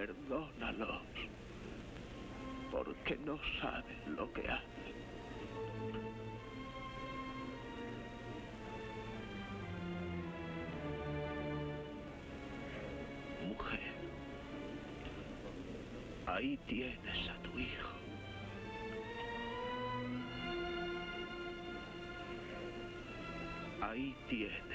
perdónalos, porque no saben lo que hacen. Mujer, ahí tienes a tu hijo. Ahí tienes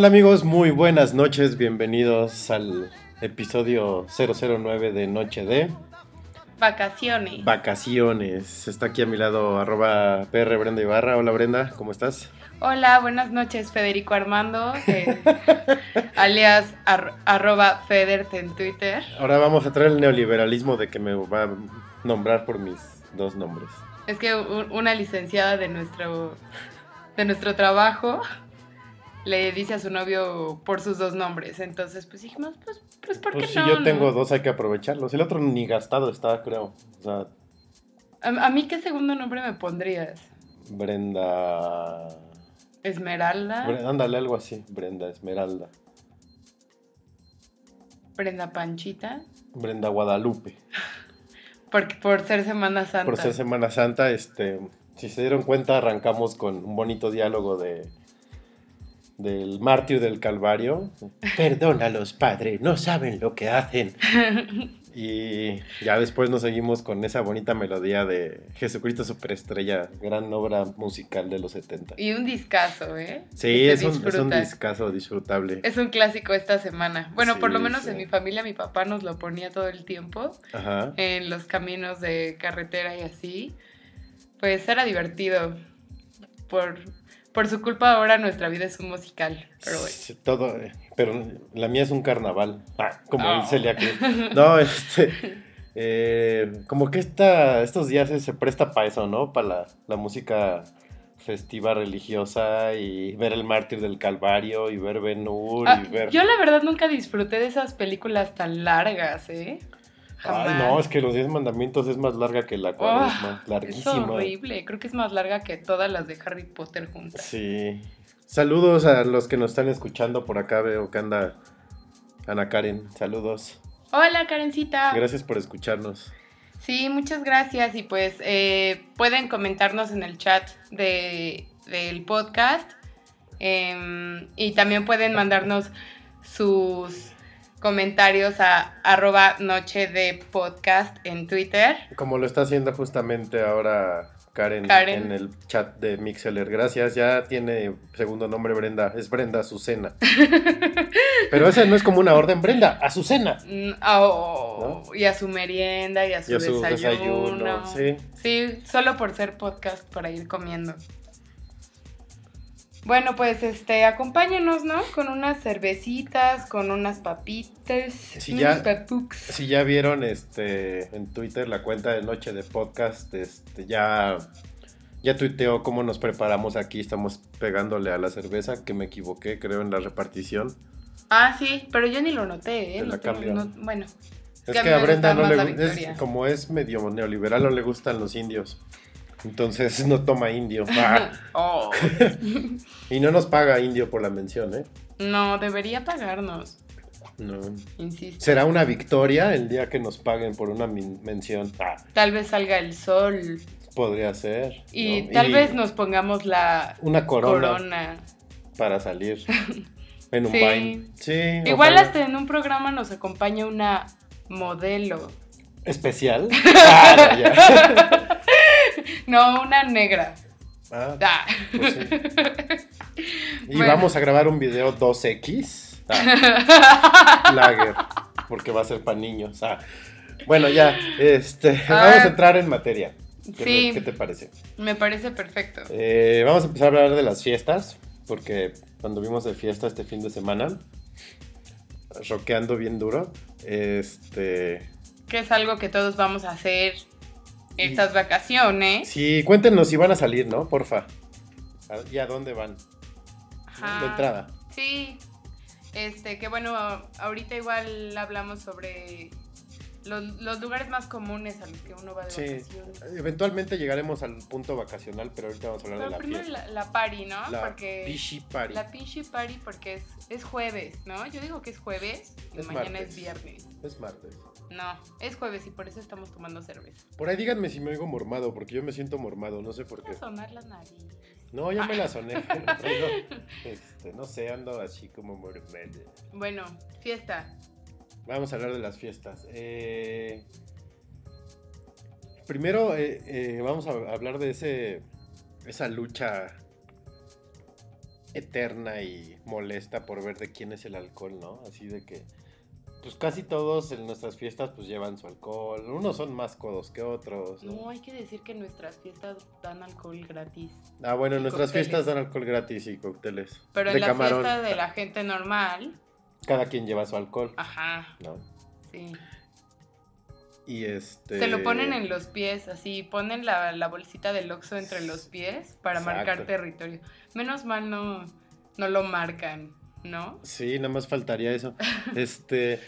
Hola amigos, muy buenas noches, bienvenidos al episodio 009 de Noche de Vacaciones. Vacaciones. Está aquí a mi lado arroba PR Brenda Ibarra. Hola Brenda, ¿cómo estás? Hola, buenas noches, Federico Armando, eh, alias ar- arroba Federt en Twitter. Ahora vamos a traer el neoliberalismo de que me va a nombrar por mis dos nombres. Es que una licenciada de nuestro, de nuestro trabajo le dice a su novio por sus dos nombres. Entonces, pues dijimos, pues, pues ¿por qué Pues si no? yo no? tengo dos hay que aprovecharlos. El otro ni gastado está, creo. O sea, A, a mí, ¿qué segundo nombre me pondrías? Brenda... Esmeralda, Bre- Ándale, algo así. Brenda Esmeralda. Brenda Panchita, Brenda Guadalupe. porque por ser Semana Santa. Por ser Semana Santa, este, si se dieron cuenta, arrancamos con un bonito diálogo de del mártir del Calvario. Perdónalos, padre, no saben lo que hacen. Y ya después nos seguimos con esa bonita melodía de Jesucristo Superestrella, gran obra musical de los 70. Y un discazo, ¿eh? Sí, es un, es un discazo disfrutable. Es un clásico esta semana. Bueno, por lo menos sí. en mi familia mi papá nos lo ponía todo el tiempo Ajá. en los caminos de carretera y así. Pues era divertido. Por, por su culpa ahora nuestra vida es un musical. Pero bueno. Sí, Todo, eh, pero la mía es un carnaval, Ah, como Oh. dice Celia Cruz. No, este, eh, como que esta, estos días se, se presta para eso, ¿no? Para la, la música festiva religiosa y ver el mártir del Calvario y ver Ben Hur Ah, y ver... yo la verdad nunca disfruté de esas películas tan largas, ¿eh? Ay, no, es que los 10 mandamientos es más larga que la cuaresma, Es larguísima. horrible. Creo que es más larga que todas las de Harry Potter juntas. Sí. Saludos a los que nos están escuchando por acá, veo que anda Ana Karen, saludos. Hola, Karencita. Gracias por escucharnos. Sí, muchas gracias. Y pues eh, pueden comentarnos en el chat de, del podcast. em, y también pueden mandarnos sus comentarios a arroba noche de podcast en Twitter. Como lo está haciendo justamente ahora Karen, Karen. en el chat de Mixeler. Gracias, ya tiene segundo nombre Brenda. Es Brenda Azucena. Pero esa no es como una orden, Brenda, Azucena. Mm, oh, Y a su merienda y a su, Y a su desayuno. desayuno, sí. Sí, solo por ser podcast para ir comiendo. Bueno, pues este, acompáñenos, ¿no? Con unas cervecitas, con unas papitas, Sí, unos ya-. Si ya vieron este en Twitter la cuenta de Noche de Podcast, este ya ya tuiteó cómo nos preparamos aquí, estamos pegándole a la cerveza, que me equivoqué, creo en la repartición. Ah, sí, pero yo ni lo noté, ¿eh? No tengo- no- bueno, Es que a Brenda gusta no le más la gu- es Victoria. como es medio neoliberal, no le gustan los indios. Entonces no toma indio. Ah, oh, y no nos paga indio por la mención, ¿eh? no, debería pagarnos, No. insisto. Será una victoria el día que nos paguen por una mención. Ah, Tal vez salga el sol podría ser. y ¿no? tal Y vez nos pongamos la una corona, corona. para salir en un Sí. Vine. Sí. Igual ojalá. hasta en un programa nos acompaña una modelo. Especial. Ah, no, ya. No, una negra. Ah, Ah. pues sí. Y Bueno. vamos a grabar un video 2X. Ah, Lager. Porque va a ser para niños. Ah. Bueno, ya. Este, vamos a entrar en materia. ¿Qué, Sí. ¿Qué te parece? Me parece perfecto. Eh, vamos a empezar a hablar de las fiestas. Porque cuando vimos de fiesta este fin de semana, roqueando bien duro. Este. Que es algo que todos vamos a hacer estas vacaciones. Sí, cuéntenos si van a salir, ¿no? Porfa. ¿A- ¿Y a dónde van? Ajá. De entrada. Sí. Este, que bueno, ahorita igual hablamos sobre los, los lugares más comunes a los que uno va de Sí. vacaciones. Eventualmente llegaremos al punto vacacional, pero ahorita vamos a hablar Pero de la primero fiesta. la, la party, ¿no? La porque Party. la pinche party porque es, es jueves, ¿no? Yo digo que es jueves y Es mañana martes. es viernes. Es martes. No, es jueves y por eso estamos tomando cerveza. Por ahí díganme si me oigo mormado, porque yo me siento mormado, no sé por qué. sonar la nariz. No, ya me la soné, pero traigo, este, no sé, ando así como mormado. Bueno, fiesta. Vamos a hablar de las fiestas. Eh, primero, eh, eh, vamos a hablar de ese, esa lucha eterna y molesta por ver de quién es el alcohol, ¿no? Así de que, pues casi todos en nuestras fiestas pues llevan su alcohol. Unos son más codos que otros. ¿no? No, hay que decir que nuestras fiestas dan alcohol gratis. Ah, bueno, nuestras cócteles. fiestas dan alcohol gratis y cócteles. Pero de en la camarón. fiesta de la gente normal, Cada quien lleva su alcohol, ajá, ¿no? sí. Y este... Se lo ponen en los pies, así, ponen la, la bolsita del Oxxo entre los pies para marcar territorio. Menos mal no, no lo marcan, ¿no? Sí, nada más faltaría eso. Este,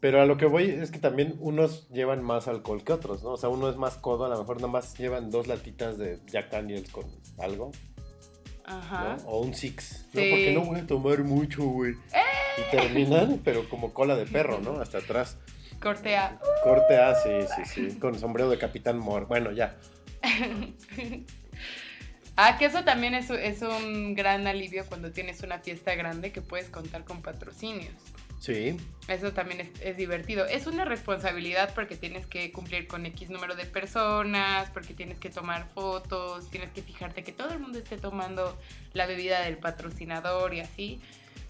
pero a lo que voy es que también unos llevan más alcohol que otros, ¿no? O sea, uno es más codo, a lo mejor nada más llevan dos latitas de Jack Daniels con algo, Ajá. ¿no? O un six, ¿no? Sí. Porque no voy a tomar mucho, güey. Y terminan, pero como cola de perro, ¿no? Hasta atrás. Cortea. Corte A, sí, sí, sí. Con sombrero de Capitán Mor. Bueno, ya. Ah, que eso también es, es un gran alivio cuando tienes una fiesta grande que puedes contar con patrocinios. Sí. Eso también es, es divertido. Es una responsabilidad porque tienes que cumplir con X número de personas, porque tienes que tomar fotos, tienes que fijarte que todo el mundo esté tomando la bebida del patrocinador y así.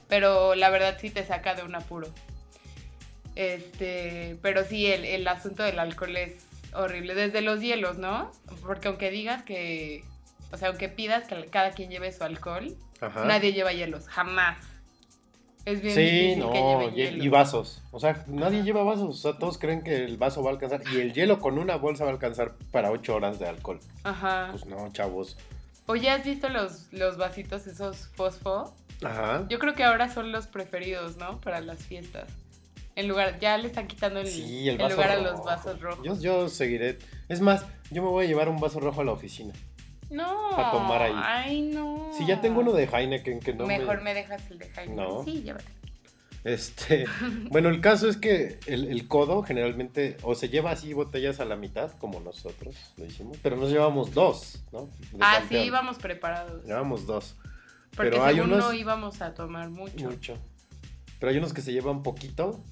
Pero la verdad sí te saca de un apuro. Este, pero sí, el, el asunto del alcohol es horrible. Desde los hielos, ¿no? Porque aunque digas que, o sea, aunque pidas que cada quien lleve su alcohol, Ajá. nadie lleva hielos, jamás. Es bien Sí, no, que y, vasos. O sea, nadie lleva vasos. O sea, todos creen que el vaso va a alcanzar. Y el hielo con una bolsa va a alcanzar para 8 horas de alcohol. Ajá. Pues no, chavos. Oye, ¿has visto los, los vasitos esos fosfo? Ajá. Yo creo que ahora son los preferidos, ¿no? Para las fiestas. En lugar, ya le están quitando el, Sí, el el lugar a los vasos rojos. Yo, yo seguiré. Es más, yo me voy a llevar un vaso rojo a la oficina. No. pa' tomar ahí. Ay, no. Si ya tengo uno de Heineken que no Mejor me... me... dejas el de Jaime. No. Sí, llévate. Este, bueno, el caso es que el, el codo generalmente o se lleva así botellas a la mitad, como nosotros lo hicimos, pero nos llevamos dos, ¿no? De Ah, sí, íbamos preparados. Llevamos dos, Porque pero hay según unos- no íbamos a tomar mucho. mucho. Pero hay unos que se llevan poquito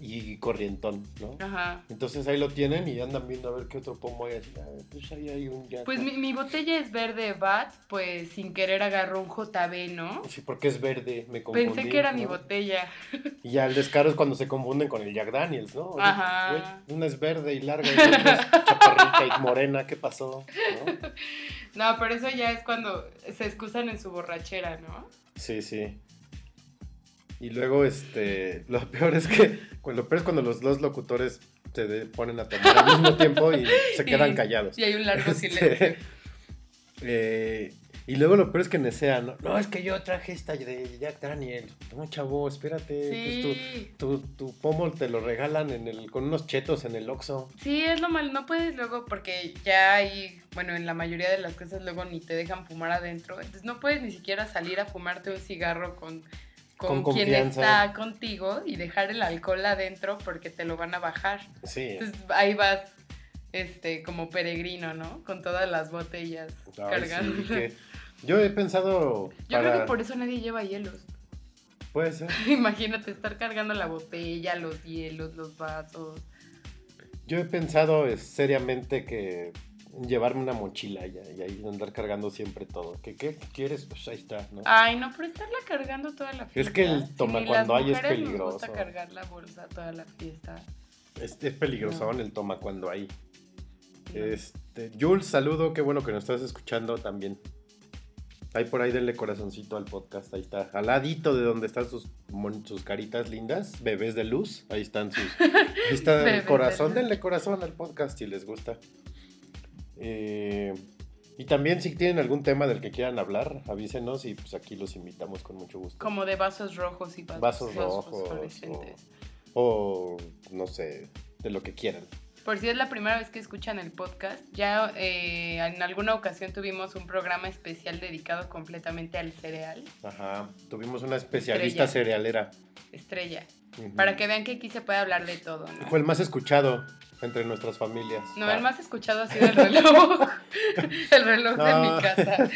Y corrientón, ¿no? Ajá. Entonces ahí lo tienen y andan viendo a ver qué otro pomo hay. Así, ah, pues ahí hay un ya. Pues mi, mi botella es verde bat, pues sin querer agarró un JB, ¿no? Sí, porque es verde, me confundí. Pensé que era mi botella. Y ya el descaro es cuando se confunden con el Jack Daniels, ¿no? Oye, Ajá. güey, una es verde y larga y otra es chaparrita y morena, ¿qué pasó? ¿No? No, pero eso ya es cuando se excusan en su borrachera, ¿no? Sí, sí. Y luego, este, lo peor es que, lo peor es cuando los dos locutores se de- ponen a tomar al mismo tiempo y se quedan Y- callados. Y hay un largo Este, silencio. eh, y luego lo peor es que necean, ¿no? No, es que yo traje esta de Jack Daniels. No, chavo, espérate. pues tu, Sí. tu, tu pomo te lo regalan en el, con unos chetos en el Oxxo. Sí, es lo mal, no puedes luego porque ya hay, bueno, en la mayoría de las casas luego ni te dejan fumar adentro, entonces no puedes ni siquiera salir a fumarte un cigarro con, con, Con quien está contigo y dejar el alcohol adentro porque te lo van a bajar. Sí. Entonces ahí vas, este, como peregrino, ¿no? Con todas las botellas Ay, cargando. sí, que- Yo he pensado. Yo para- creo que por eso nadie lleva hielos. Puede ser. Imagínate estar cargando la botella, los hielos, los vasos. Yo he pensado eh, seriamente que llevarme una mochila ya, y ahí andar cargando siempre todo. ¿Qué, quieres? Pues ahí está, ¿no? Ay, no, pero estarla cargando toda la fiesta. que el toma cuando hay es mujeres nos peligroso. gusta cargar la bolsa toda la fiesta. Es, es peligroso No. el toma cuando hay. No. Este, Jules, saludo, qué bueno que nos estás escuchando también. Ahí por ahí denle corazoncito al podcast, ahí está. Al ladito de donde están sus, sus caritas lindas, bebés de luz, ahí están sus... Ahí está el corazón, denle corazón al podcast si les gusta. Eh, y también si tienen algún tema del que quieran hablar, avísenos y pues aquí los invitamos con mucho gusto. Como de vasos rojos y vasos, Vasos rojos. O no sé, de lo que quieran. Por si es la primera vez que escuchan el podcast, ya eh, en alguna ocasión tuvimos un programa especial dedicado completamente al cereal, Ajá, tuvimos una especialista Estrella. cerealera. estrella. Para que vean que aquí se puede hablar de todo, ¿no? Fue el más escuchado entre nuestras familias. No, Ah, el más escuchado ha sido el reloj. el reloj de mi casa.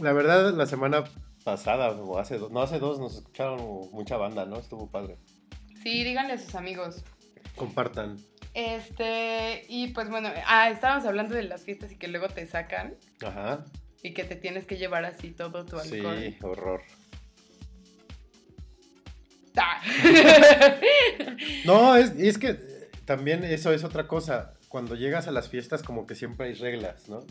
La verdad, la semana pasada, o hace dos, no, hace dos, nos escucharon mucha banda, ¿no? Estuvo padre. Sí, díganle a sus amigos. Compartan. Este, y pues bueno, ah, estábamos hablando de las fiestas y que luego te sacan Ajá. y que te tienes que llevar así todo tu alcohol. Sí, horror. Ah. No, es, es que también eso es otra cosa. Cuando llegas a las fiestas, como que siempre hay reglas, ¿no?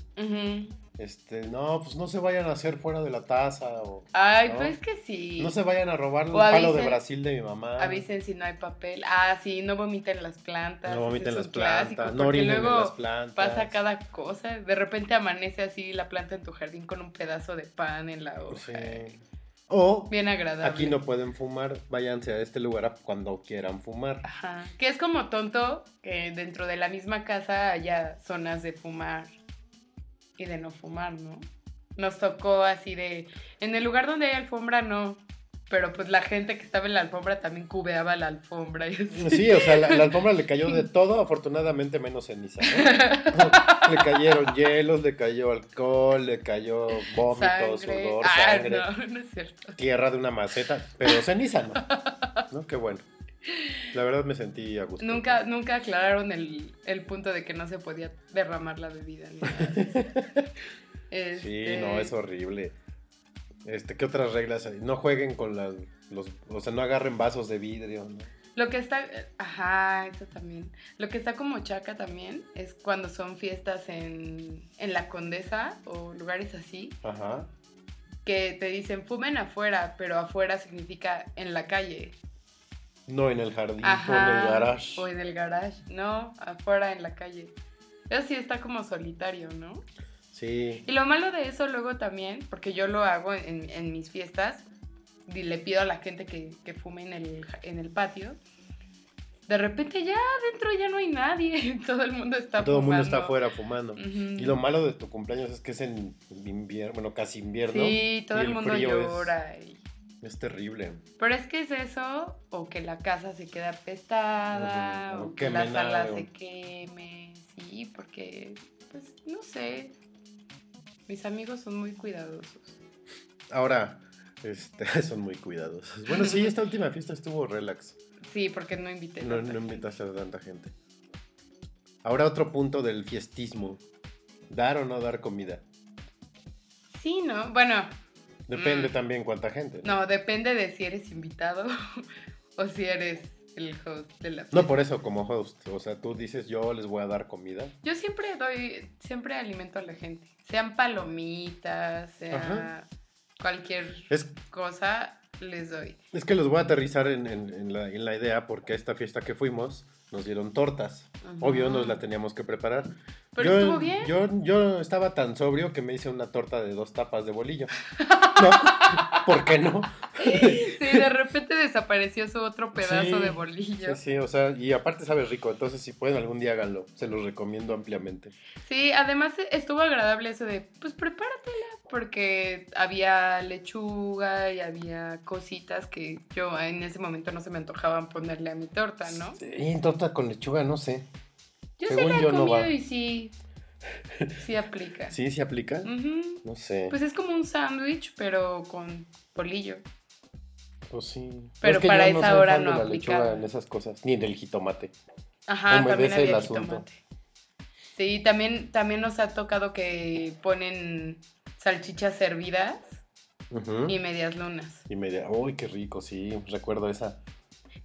Este, no, pues no se vayan a hacer fuera de la taza o Ay, ¿No? pues que sí. no se vayan a robar el palo de Brasil de mi mamá. Avisen si no hay papel. Ah, sí, no vomiten las plantas. No vomiten es las clásico, plantas, no orinen en las plantas. pasa cada cosa. De repente amanece así la planta en tu jardín con un pedazo de pan en la hoja. Sí. O Bien agradable. aquí no pueden fumar, váyanse a este lugar a- cuando quieran fumar. Ajá. Que es como tonto que dentro de la misma casa haya zonas de fumar y de no fumar, ¿no? Nos tocó así de. En el lugar donde hay alfombra, no. Pero pues la gente que estaba en la alfombra también cubeaba la alfombra. Y así. Sí, o sea, la, la alfombra le cayó de todo, afortunadamente menos ceniza. ¿no? le cayeron hielos, le cayó alcohol, le cayó vómito, sudor, Ah, sangre, no, no es cierto. tierra de una maceta, pero ceniza no. ¿No? Qué bueno. La verdad me sentí a gusto. Nunca, nunca aclararon el, el punto de que no se podía derramar la bebida. ni nada. Sí, Este, no, es horrible. Este, ¿qué otras reglas hay? No jueguen con las, los, o sea, no agarren vasos de vidrio, ¿no? Lo que está, ajá, eso también. Lo que está como chaca también es cuando son fiestas en, en la Condesa o lugares así, Ajá. que te dicen fumen afuera, pero afuera significa en la calle. No en el jardín, Ajá. o en el garage. O en el garage, no, afuera en la calle. Eso sí está como solitario, ¿no? Sí. Y lo malo de eso luego también, porque yo lo hago en, en mis fiestas, y le pido a la gente que, que fume en el, en el patio. De repente ya adentro ya no hay nadie, todo el mundo está Todo el mundo está fumando. afuera fumando. Ujú. Y lo malo de tu cumpleaños es que es en invierno, bueno, casi invierno. Sí, todo y el mundo frío es- llora. y- Es, terrible. Pero es que es eso, o que la casa se queda apestada, Ujú, o o que la sala se queme, sí, porque, pues, no sé. Mis amigos son muy cuidadosos. Ahora, este, son muy cuidadosos. Bueno, sí, esta última fiesta estuvo relax. Sí, porque no invité. No, tanta no gente. invitas a tanta gente. Ahora otro punto del fiestismo. ¿Dar o no dar comida? Sí, ¿no? Bueno, Depende Mm. también cuánta gente. ¿no? no, depende de si eres invitado o si eres el host de la fiesta. No, por eso, como host. O sea, tú dices, yo les voy a dar comida. Yo siempre doy, siempre alimento a la gente. Sean palomitas, sea Ajá. cualquier Es, cosa, les doy. es que los voy a aterrizar en, en- en la, en la idea porque a esta fiesta que fuimos nos dieron tortas. Ajá. Obvio, nos la teníamos que preparar. Pero yo, estuvo bien. Yo, yo estaba tan sobrio que me hice una torta de dos tapas de bolillo. No, ¿Por qué no? Sí, de repente desapareció su otro pedazo Sí, de bolillo. Sí, sí, o sea, y aparte sabe rico, entonces si pueden algún día háganlo, se los recomiendo ampliamente. Sí, además estuvo agradable eso de, pues prepáratela, porque había lechuga y había cositas que yo en ese momento no se me antojaban ponerle a mi torta, ¿no? Sí, torta con lechuga, no sé. Yo Según sí la he yo, comido y sí, sí aplica. ¿Sí, se aplica? No sé. Pues es como un sándwich, pero con bolillo. Pues sí. Pero Es que para yo esa hora no lechuga en esas cosas, ni del jitomate. Ajá, también Humedece el había asunto. jitomate. Sí, también, también nos ha tocado que ponen salchichas servidas Ujú. y medias lunas. Y media, uy, qué rico, sí, recuerdo esa.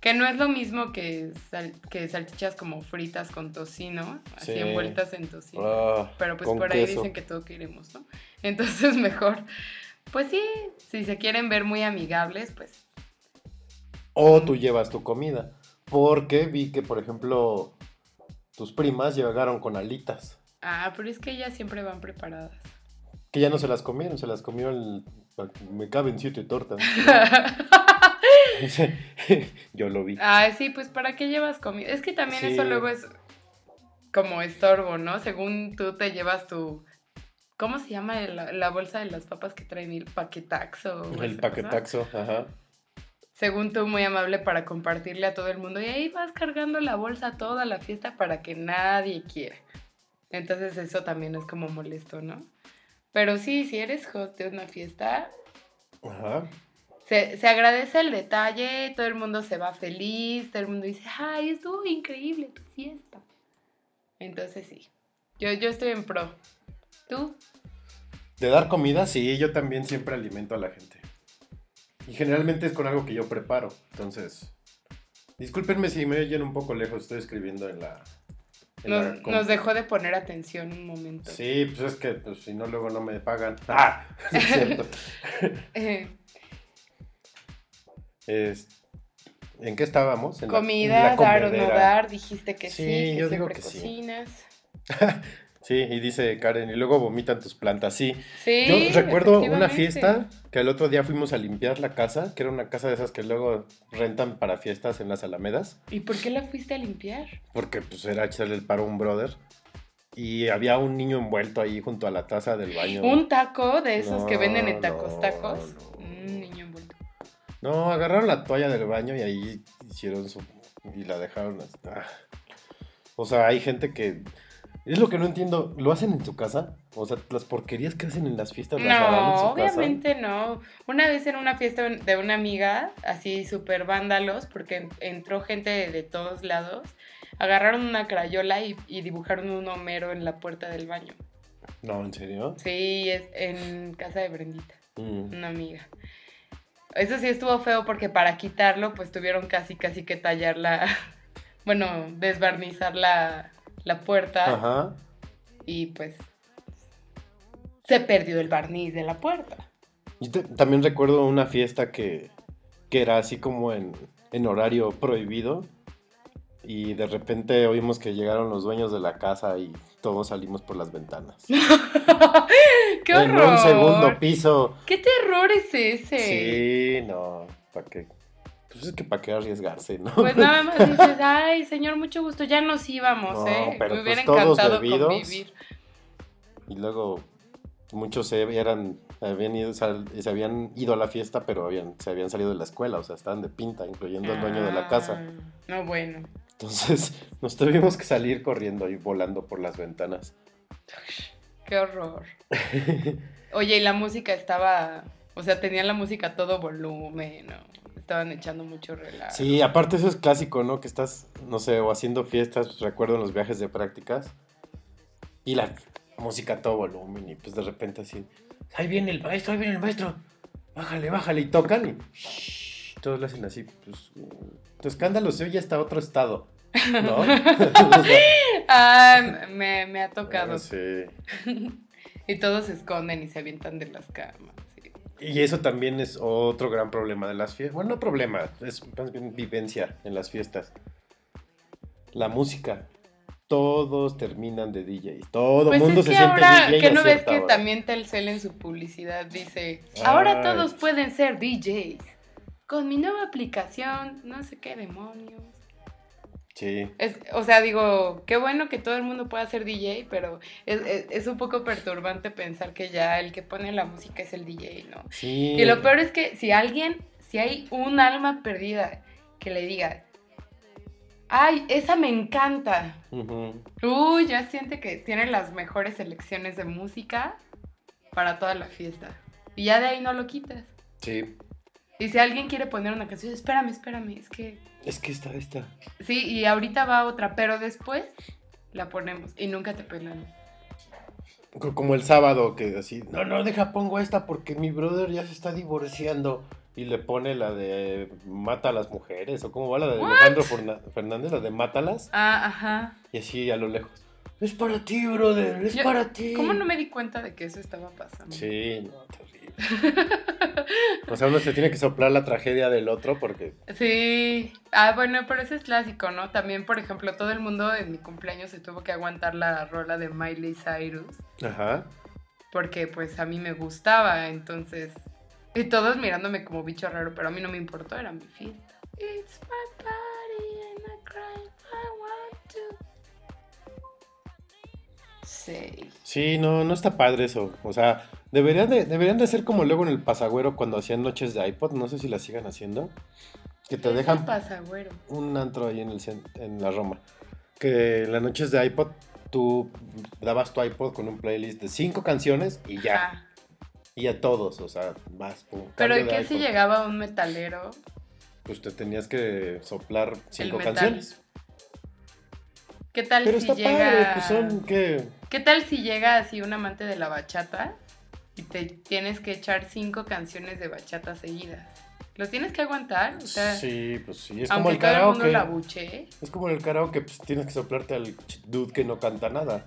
Que no es lo mismo que, sal- que salchichas como fritas con tocino, así Sí. envueltas en tocino. Ah, Pero pues por ahí queso. dicen que todo queremos, ¿no? Entonces mejor. Pues sí, si se quieren ver muy amigables, pues O tú llevas tu comida. Porque vi que, por ejemplo, tus primas llegaron con alitas. Ah, pero es que ellas siempre van preparadas. Que ya no se las comieron, se las comió el... Me caben siete tortas. Yo lo vi. Ay, sí, pues ¿para qué llevas comida? Es que también Sí. eso luego es como estorbo, ¿no? Según tú te llevas tu... ¿Cómo se llama la, la bolsa de las papas que traen el paquetaxo? El cosa? paquetaxo, ajá. Según tú, muy amable para compartirle a todo el mundo. Y ahí vas cargando la bolsa toda la fiesta para que nadie quiera. Entonces eso también es como molesto, ¿no? Pero sí, si eres host de una fiesta, Ajá. Se, se agradece el detalle, todo el mundo se va feliz, todo el mundo dice, ay, estuvo increíble tu fiesta. Entonces sí, yo, yo estoy en pro. ¿Tú? De dar comida, sí, yo también siempre alimento a la gente. Y generalmente es con algo que yo preparo. Entonces, discúlpenme si me oyen un poco lejos, estoy escribiendo en la... en Nos, dejó de poner atención un momento. Sí, pues es que pues, si no, luego no me pagan. ¡Ah! Es cierto. Eh, Es- ¿En qué estábamos? En la- en comida, la dar o no dar, dijiste que sí, Sí, que yo digo que sí. cocinas. Sí, y dice Karen, y luego vomitan tus plantas, sí. Sí, Yo recuerdo una fiesta que el otro día fuimos a limpiar la casa, que era una casa de esas que luego rentan para fiestas en las Alamedas, ¿Y por qué la fuiste a limpiar? porque pues era echarle el paro a un brother. Y había un niño envuelto ahí junto a la taza del baño. Un taco de esos que venden en tacos, no, tacos. no. Un niño. No, agarraron la toalla del baño y ahí hicieron su... y la dejaron... así. Ah. O sea, hay gente que... Es lo que no entiendo, ¿lo hacen en su casa? O sea, las porquerías que hacen en las fiestas las harán en No, su obviamente no. Una vez en una fiesta de una amiga, así súper vándalos, porque en- entró gente de, de todos lados, agarraron una crayola y, y dibujaron un homero en la puerta del baño. casa. No, ¿en serio? Sí, es en casa de Brendita, Mm. una amiga. Eso sí estuvo feo porque para quitarlo, pues tuvieron casi, casi que tallar la, bueno, desbarnizar la, la puerta Ajá. y pues se perdió el barniz de la puerta. Yo te- también recuerdo una fiesta que, que era así como en, en horario prohibido. Y de repente oímos que llegaron los dueños de la casa y todos salimos por las ventanas. ¡Qué en horror! un segundo piso. ¿Qué terror es ese? Sí, no, ¿para qué? Pues es que para qué arriesgarse, ¿no? Pues nada más dices, ay, señor, mucho gusto, ya nos íbamos, No, ¿eh? pero Me hubiera pues todos encantado bebidos. convivir. Y luego muchos se eran, habían ido, sal- se habían ido a la fiesta, pero habían, se habían salido de la escuela, o sea, estaban de pinta, incluyendo el dueño de la casa. Ah, No, bueno. Entonces nos tuvimos que salir corriendo y volando por las ventanas. Qué horror. Oye, y la música estaba, o sea, tenía la música a todo volumen, ¿no? estaban echando mucho relajo. Sí, aparte eso es clásico, ¿no? Que estás, no sé, o haciendo fiestas, recuerdo en los viajes de prácticas, y la música a todo volumen, y pues de repente así, ahí viene el maestro, ahí viene el maestro, bájale, bájale, y tocan, y todos lo hacen así, pues tu escándalo se oye hasta otro estado, ¿no? Ah, me, me ha tocado. sí. Y todos se esconden y se avientan de las camas. sí. Y eso también es otro gran problema de las fiestas. Bueno, no problema, es más bien vivencia en las fiestas. La música. Todos terminan de DJ. Todo el Pues mundo es se que siente ahora, DJ. que a no ves que hora. también Telcel en su publicidad dice, ahora Ay. todos pueden ser DJs. Con mi nueva aplicación, no sé qué demonios. Sí. Es, o sea, digo, qué bueno que todo el mundo pueda ser DJ, pero es, es- es un poco perturbante pensar que ya el que pone la música es el DJ, ¿no? Sí. Y lo peor es que si alguien, si hay un alma perdida que le diga, ay, esa me encanta. Ujú. Uy, ya siente que tiene las mejores selecciones de música para toda la fiesta. Y ya de ahí no lo quitas. Sí. Y si alguien quiere poner una canción, espérame, espérame, es que... Es que está esta. Sí, y ahorita va otra, pero después la ponemos y nunca te pelan. Co- Como el sábado que así, no, no, deja, pongo esta porque mi brother ya se está divorciando. Y le pone la de Mata a las mujeres. O cómo va la de Alejandro Fernández, la de Mátalas. Ah, ajá. Y así a lo lejos. Es para ti, brother, es Yo- para ti. ¿Cómo no me di cuenta de que eso estaba pasando? Sí, no. O sea, uno se tiene que soplar la tragedia del otro porque. Sí. Ah, bueno, pero ese es clásico, ¿no? También, por ejemplo, todo el mundo en mi cumpleaños se tuvo que aguantar la rola de Miley Cyrus. Ajá. Porque pues a mí me gustaba, entonces... Y todos mirándome como bicho raro, pero a mí no me importó, era mi fiesta. It's my party and I cry if I want to. Sí. Sí, no, no está padre eso. O sea, deberían de, deberían de ser como luego en el pasagüero cuando hacían noches de iPod. No sé si la sigan haciendo. Que te ¿Qué dejan pasa, güero? un antro ahí en, el, en la Roma. Que en las noches de iPod tú dabas tu iPod con un playlist de cinco canciones y ya. Ajá. Y a todos, o sea, vas, pum. Pero ¿y qué si llegaba un metalero? Pues te tenías que soplar cinco canciones. ¿Qué tal Pero si está llega... padre, pues son. ¿Qué tal si llega así un amante de la bachata y te tienes que echar cinco canciones de bachata seguidas? ¿Lo tienes que aguantar? O sea, Sí, pues sí, es como el el karaoke. la buche. Es como el karaoke, pues tienes que soplarte al dude que no canta nada.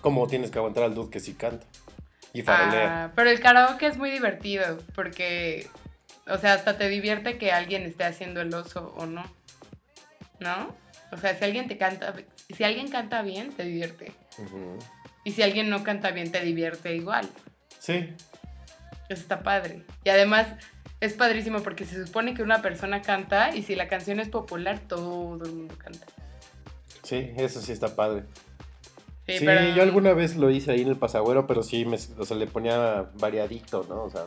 Como tienes que aguantar al dude que sí canta. Y farolea. Ah, pero el karaoke es muy divertido porque, o sea, hasta te divierte que alguien esté haciendo el oso o no. ¿No? O sea, si alguien te canta, si alguien canta bien, te divierte. Y si alguien no canta bien, te divierte igual. Sí, Eso está padre. Y además es padrísimo porque se supone que una persona canta y si la canción es popular, todo el mundo canta. sí, eso sí está padre. Sí, Sí, pero- yo alguna vez lo hice ahí en el pasagüero, pero sí, me, o sea, le ponía variadito, ¿no? O sea,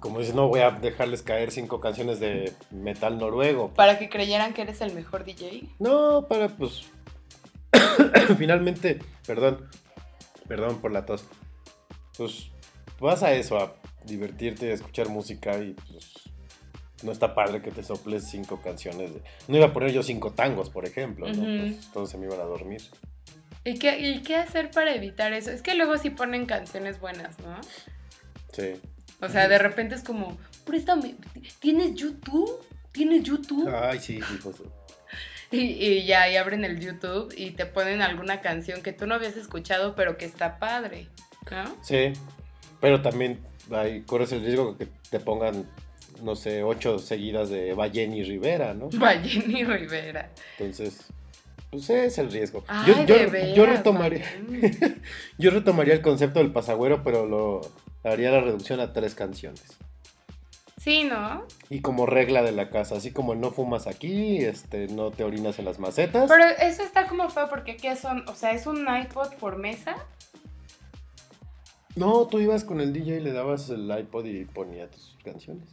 como dices, no voy a dejarles caer cinco canciones de metal noruego. Para que creyeran que eres el mejor DJ. No, para, pues, finalmente, perdón, perdón por la tos. Pues vas a eso, a divertirte, a escuchar música y pues no está padre que te soples cinco canciones. de- No iba a poner yo cinco tangos, por ejemplo, ¿no? Ujú. Pues todos se me iban a dormir. ¿Y qué, ¿Y qué hacer para evitar eso? Es que luego sí ponen canciones buenas, ¿no? Sí. O sea, de repente es como, préstame, ¿tienes YouTube? ¿Tienes YouTube? Ay, sí, hijos. Y, y ya, y abren el YouTube y te ponen alguna canción que tú no habías escuchado, pero que está padre, ¿no? Sí, pero también ahí corres el riesgo que te pongan, no sé, ocho seguidas de Balleni Rivera, ¿no? Valleni Rivera. Entonces, pues ese es el riesgo. Ay, yo, yo- veras, yo retomaría, Valleni. yo retomaría el concepto del pasagüero, pero lo haría la reducción a tres canciones. Sí, ¿no? Y como regla de la casa, así como no fumas aquí, este, no te orinas en las macetas. Pero eso está como feo porque ¿qué son? O sea, ¿es un iPod por mesa? No, tú ibas con el DJ y le dabas el iPod y ponía tus canciones.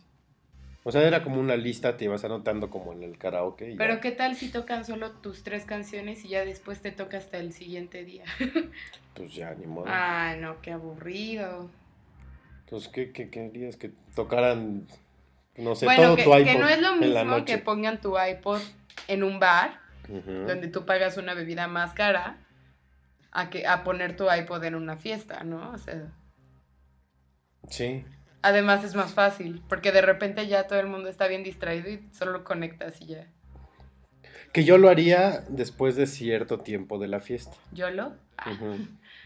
O sea, era como una lista, te ibas anotando como en el karaoke. Y ya. Pero ¿qué tal si tocan solo tus tres canciones y ya después te toca hasta el siguiente día? Pues ya, ni modo. Ay, no, qué aburrido. Entonces, ¿qué, qué querías? ¿Que tocaran No sé, bueno, todo que, tu iPod que no es lo mismo que pongan tu iPod en un bar, donde tú pagas una bebida más cara, a, que, a poner tu iPod en una fiesta, ¿no? O sea, Sí. además es más fácil, porque de repente ya todo el mundo está bien distraído y solo conectas y ya. Que yo lo haría después de cierto tiempo de la fiesta. ¿Yolo? Ujú.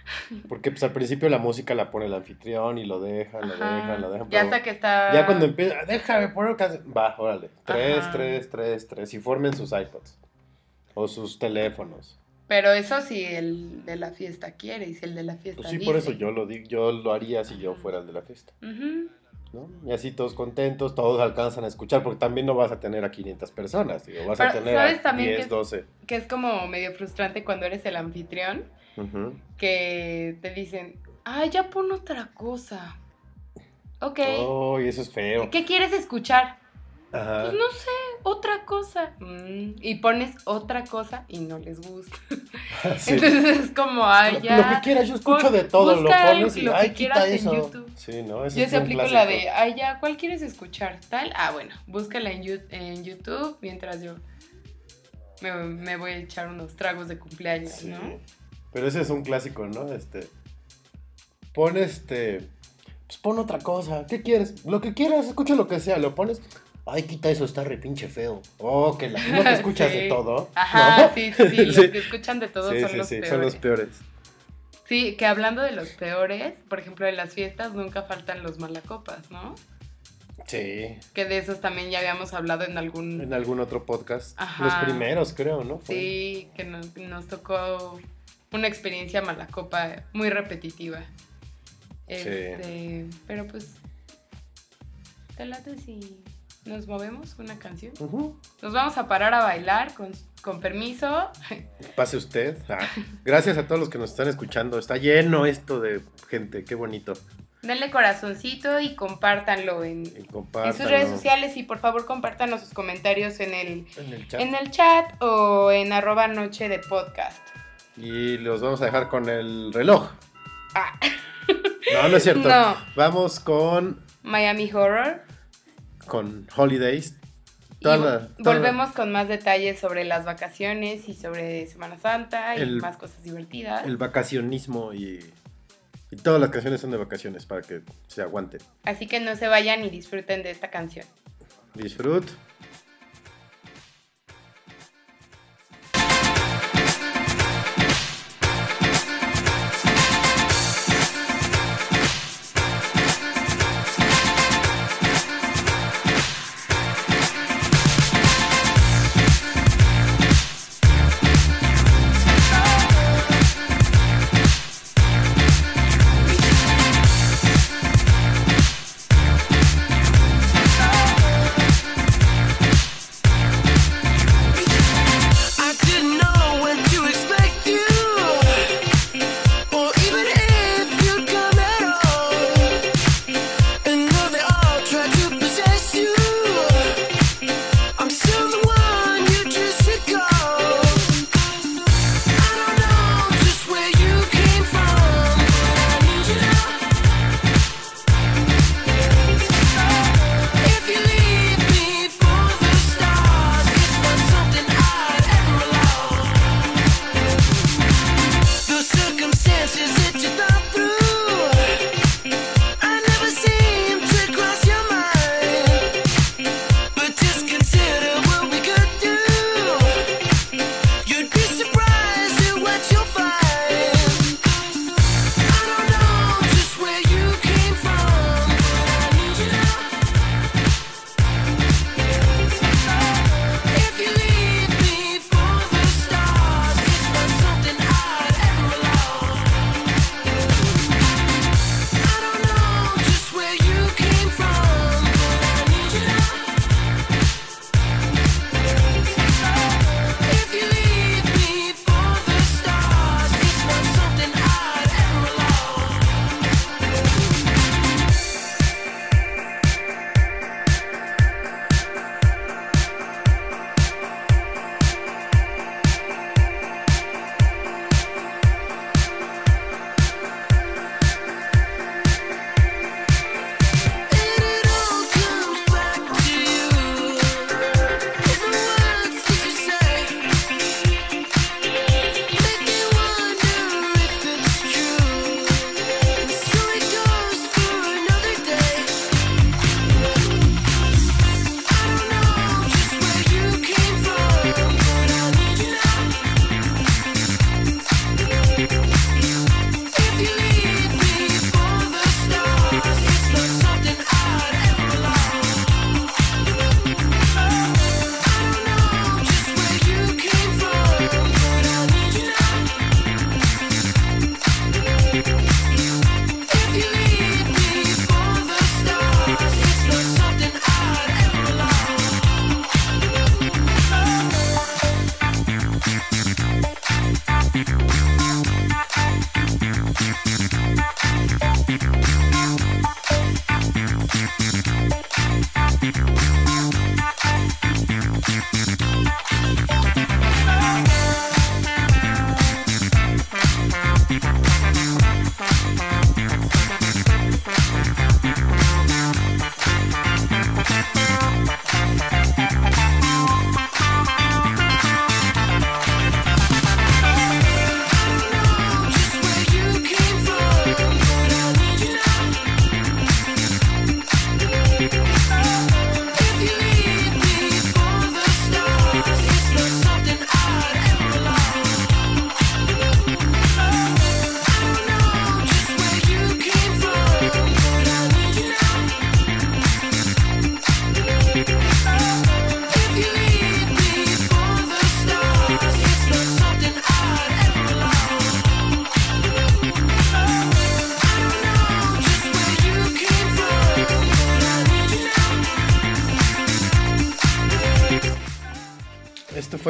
Porque pues al principio la música la pone el anfitrión y lo dejan, lo Ajá. dejan, lo dejan. Ya hasta que está... ya cuando empieza, déjame poner. Va, órale. Tres, Ajá. tres, tres, tres. Y formen sus iPods. O sus teléfonos. Pero eso si el de la fiesta quiere y si el de la fiesta Pues sí, dice. por eso yo lo digo, yo lo haría si yo fuera el de la fiesta. ¿no? Y así todos contentos, todos alcanzan a escuchar, porque también no vas a tener a 500 personas, digo, vas a tener ¿sabes a también que 10, es- 12. Que es como medio frustrante cuando eres el anfitrión, que te dicen, ay, ya pon otra cosa. Ok. Oh, y eso es feo. ¿Qué quieres escuchar? Ajá. Pues no sé, otra cosa. Mm, y pones otra cosa y no les gusta. Sí. Entonces es como, ay, ya. Lo que quieras, yo escucho de todo, lo pones y lo que ay, quieras quita en eso. YouTube. Sí, no, Yo se aplico la de, ay, ya, ¿cuál quieres escuchar? Tal. Ah, bueno, búscala en, en YouTube mientras yo me, me voy a echar unos tragos de cumpleaños, Sí. ¿no? Pero ese es un clásico, ¿no? Este. Pon este. Pues pon otra cosa. ¿Qué quieres? Lo que quieras, escucha lo que sea. Lo pones. Ay, quita eso, está re pinche feo. Oh, que la. No te escuchas Sí. de todo. Ajá, ¿no? sí, sí, sí, los que escuchan de todo Sí, son sí, los sí, peores. son los peores. Sí, que hablando de los peores, por ejemplo, en las fiestas nunca faltan los malacopas, ¿no? Sí. Que de esos también ya habíamos hablado en algún... En algún otro podcast. Ajá. Los primeros, creo, ¿no? Fue. Sí, que nos, nos tocó una experiencia malacopa muy repetitiva. Este, pero pues, ¿te late si nos movemos una canción? Nos vamos a parar a bailar con, con permiso. Pase usted. Ah, Gracias a todos los que nos están escuchando. Está lleno esto de gente. Qué bonito. Denle corazoncito y compártanlo en, Y en sus redes sociales y por favor compártanos sus comentarios en el, En el chat. en el chat o en arroba noche de podcast. Y los vamos a dejar con el reloj. Ah, No, no es cierto. No. Vamos con, Miami Horror. Con Holidays. Y Toda vo- la- toda- volvemos con más detalles sobre las vacaciones y sobre Semana Santa y El- más cosas divertidas. El vacacionismo y, y todas las canciones son de vacaciones para que se aguanten. Así que no se vayan y disfruten de esta canción. Disfrut.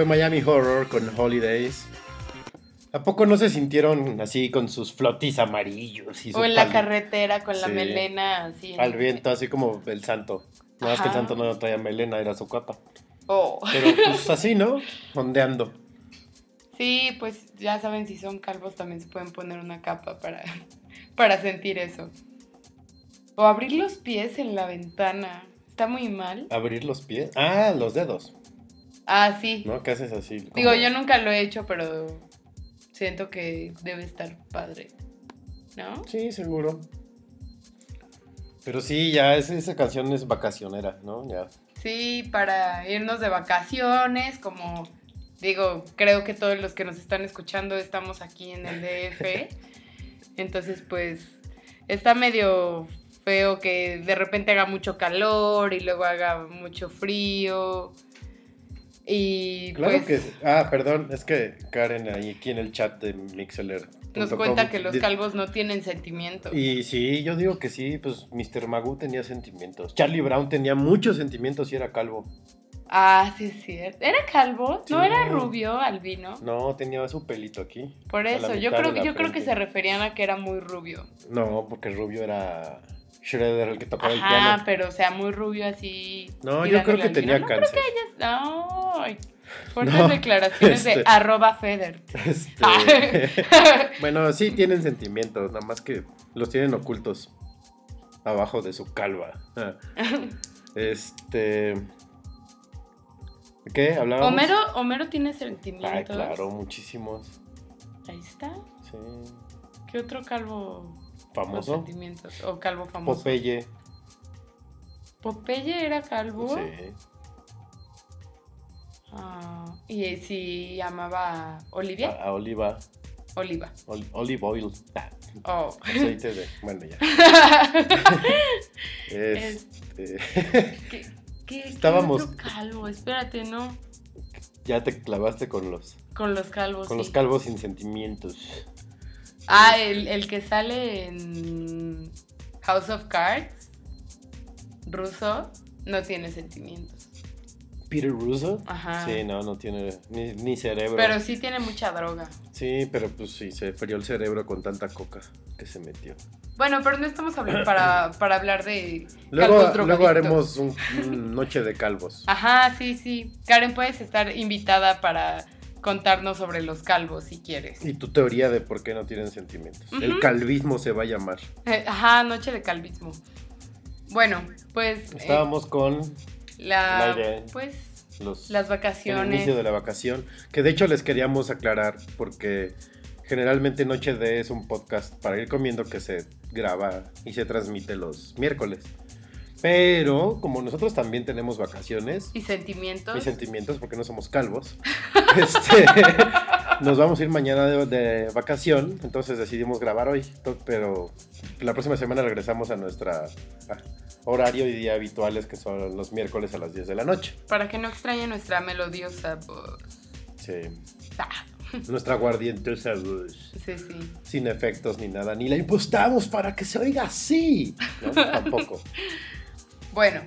Fue Miami Horror con Holidays. ¿A poco no se sintieron así con sus flotis amarillos y su O en la carretera con la melena así. al viento, así como el santo? No es que el santo no traía melena, era su capa. Oh. Pero pues así, ¿no? Ondeando. Sí, pues ya saben, si son calvos también se pueden poner una capa para, para sentir eso. O abrir los pies en la ventana. Está muy mal. Abrir los pies. Ah, los dedos, Ah, sí. ¿no? ¿Qué haces así? Digo, yo nunca lo he hecho, pero siento que debe estar padre. ¿No? Sí, seguro. Pero sí, ya es- esa canción es vacacionera, ¿no? Ya. Sí, para irnos de vacaciones, como digo, creo que todos los que nos están escuchando estamos aquí en el DF. Entonces, pues, está medio feo que de repente haga mucho calor y luego haga mucho frío. Y Claro pues que. Ah, perdón, es que Karen ahí aquí en el chat de Mixeler. nos cuenta que los calvos no tienen sentimientos. Y sí, yo digo que sí, pues Mr. Magoo tenía sentimientos. Charlie Brown tenía muchos sentimientos y era calvo. Ah, sí, es cierto. ¿Era calvo? ¿No era rubio, albino? No, tenía su pelito aquí. Por eso, yo creo, yo creo que se referían a que era muy rubio. No, porque Rubio era Shredder el que tocaba el Ajá, piano. pero o sea, muy rubio así. No, yo creo que tenía vino. cáncer. No, ay, fuertes No, declaraciones de este- arroba Feder. Este, Ah. bueno, sí tienen sentimientos, nada más que los tienen ocultos abajo de su calva. Ah. Este. ¿Qué? ¿Hablábamos? Homero, Homero tiene sentimientos. Ay, claro, muchísimos. Ahí está. Sí. ¿Qué otro calvo Famoso. sentimientos? O calvo famoso. Popeye. Popeye era calvo. Sí. Ah, y si llamaba Olivia. A, a Oliva. Oliva. Ol- olive oil. Ah, Oh. aceite de. Bueno, ya. Este. ¿Qué, qué, qué Estábamos- calvo? Espérate, ¿no? ya te clavaste con los. Con los calvos. Con sí. los calvos sin sentimientos. Ah, el, el que sale en House of Cards, ruso, no tiene sentimientos. Peter Russo. Ajá. Sí, no, no tiene ni, ni cerebro. Pero sí tiene mucha droga. Sí, pero pues sí, se frió el cerebro con tanta coca que se metió. Bueno, pero no estamos hablando para, para hablar de Luego, luego haremos un, un noche de calvos. Ajá, sí, sí. Karen, puedes estar invitada para contarnos sobre los calvos si quieres. Y tu teoría de por qué no tienen sentimientos. El calvismo se va a llamar. Eh, Ajá, noche de calvismo. Bueno, pues eh, Estábamos con la, la idea. pues los las el vacaciones. inicio de la vacación. Que de hecho les queríamos aclarar porque generalmente Noche de es un podcast para ir comiendo que se graba y se transmite los miércoles. Pero como nosotros también tenemos vacaciones y sentimientos. y sentimientos porque no somos calvos, este, nos vamos a ir mañana de, de vacación, entonces decidimos grabar hoy. Pero la próxima semana regresamos a nuestra ah, horario y día habituales que son los miércoles a las 10 de la noche. Para que no extrañe nuestra melodiosa voz. Sí. Ah, Nuestra aguardientosa voz. sí, sí. Sin efectos ni nada. Ni la impostamos para que se oiga así. ¿no? Tampoco. Bueno,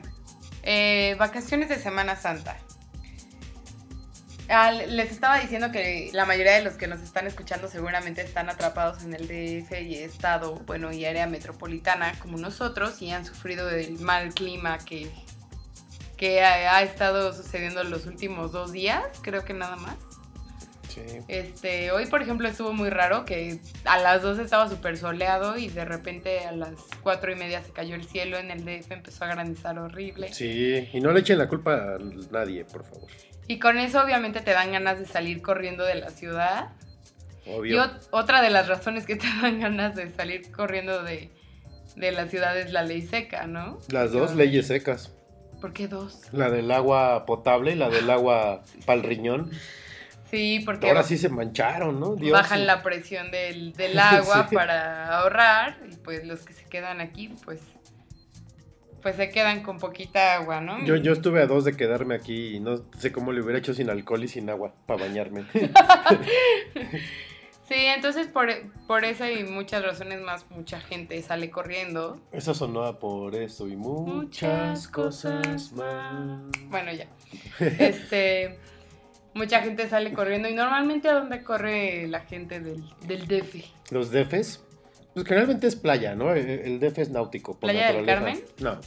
eh, vacaciones de Semana Santa. Les estaba diciendo que la mayoría de los que nos están escuchando seguramente están atrapados en el DF y estado, bueno, y área metropolitana como nosotros y han sufrido del mal clima que, que ha estado sucediendo los últimos dos días, creo que nada más. Sí. Este, hoy, por ejemplo, estuvo muy raro que a las 2 estaba súper soleado y de repente a las 4 y media se cayó el cielo en el DF, empezó a granizar horrible. Sí. Y no le echen la culpa a nadie, por favor. Y con eso obviamente te dan ganas de salir corriendo de la ciudad. Y Obvio. ot- otra de las razones que te dan ganas de salir corriendo de, de la ciudad es la ley seca, ¿no? Las dos leyes secas. ¿Por qué dos? La del agua potable y la del agua pa'l riñón. Sí, porque Ahora sí se mancharon, ¿no? Dios. bajan la presión del, del agua Sí. para ahorrar y pues los que se quedan aquí pues pues se quedan con poquita agua, ¿no? Yo, yo estuve a dos de quedarme aquí y no sé cómo le hubiera hecho sin alcohol y sin agua para bañarme. Sí, entonces por, por esa y muchas razones más mucha gente sale corriendo. Eso sonó a por eso y muchas, cosas más. Bueno, ya. Este mucha gente sale corriendo. ¿Y normalmente a dónde corre la gente del, del DF? Los DFs, pues generalmente es playa, ¿no? El, el DF es náutico. por ¿Playa del naturaleza. No.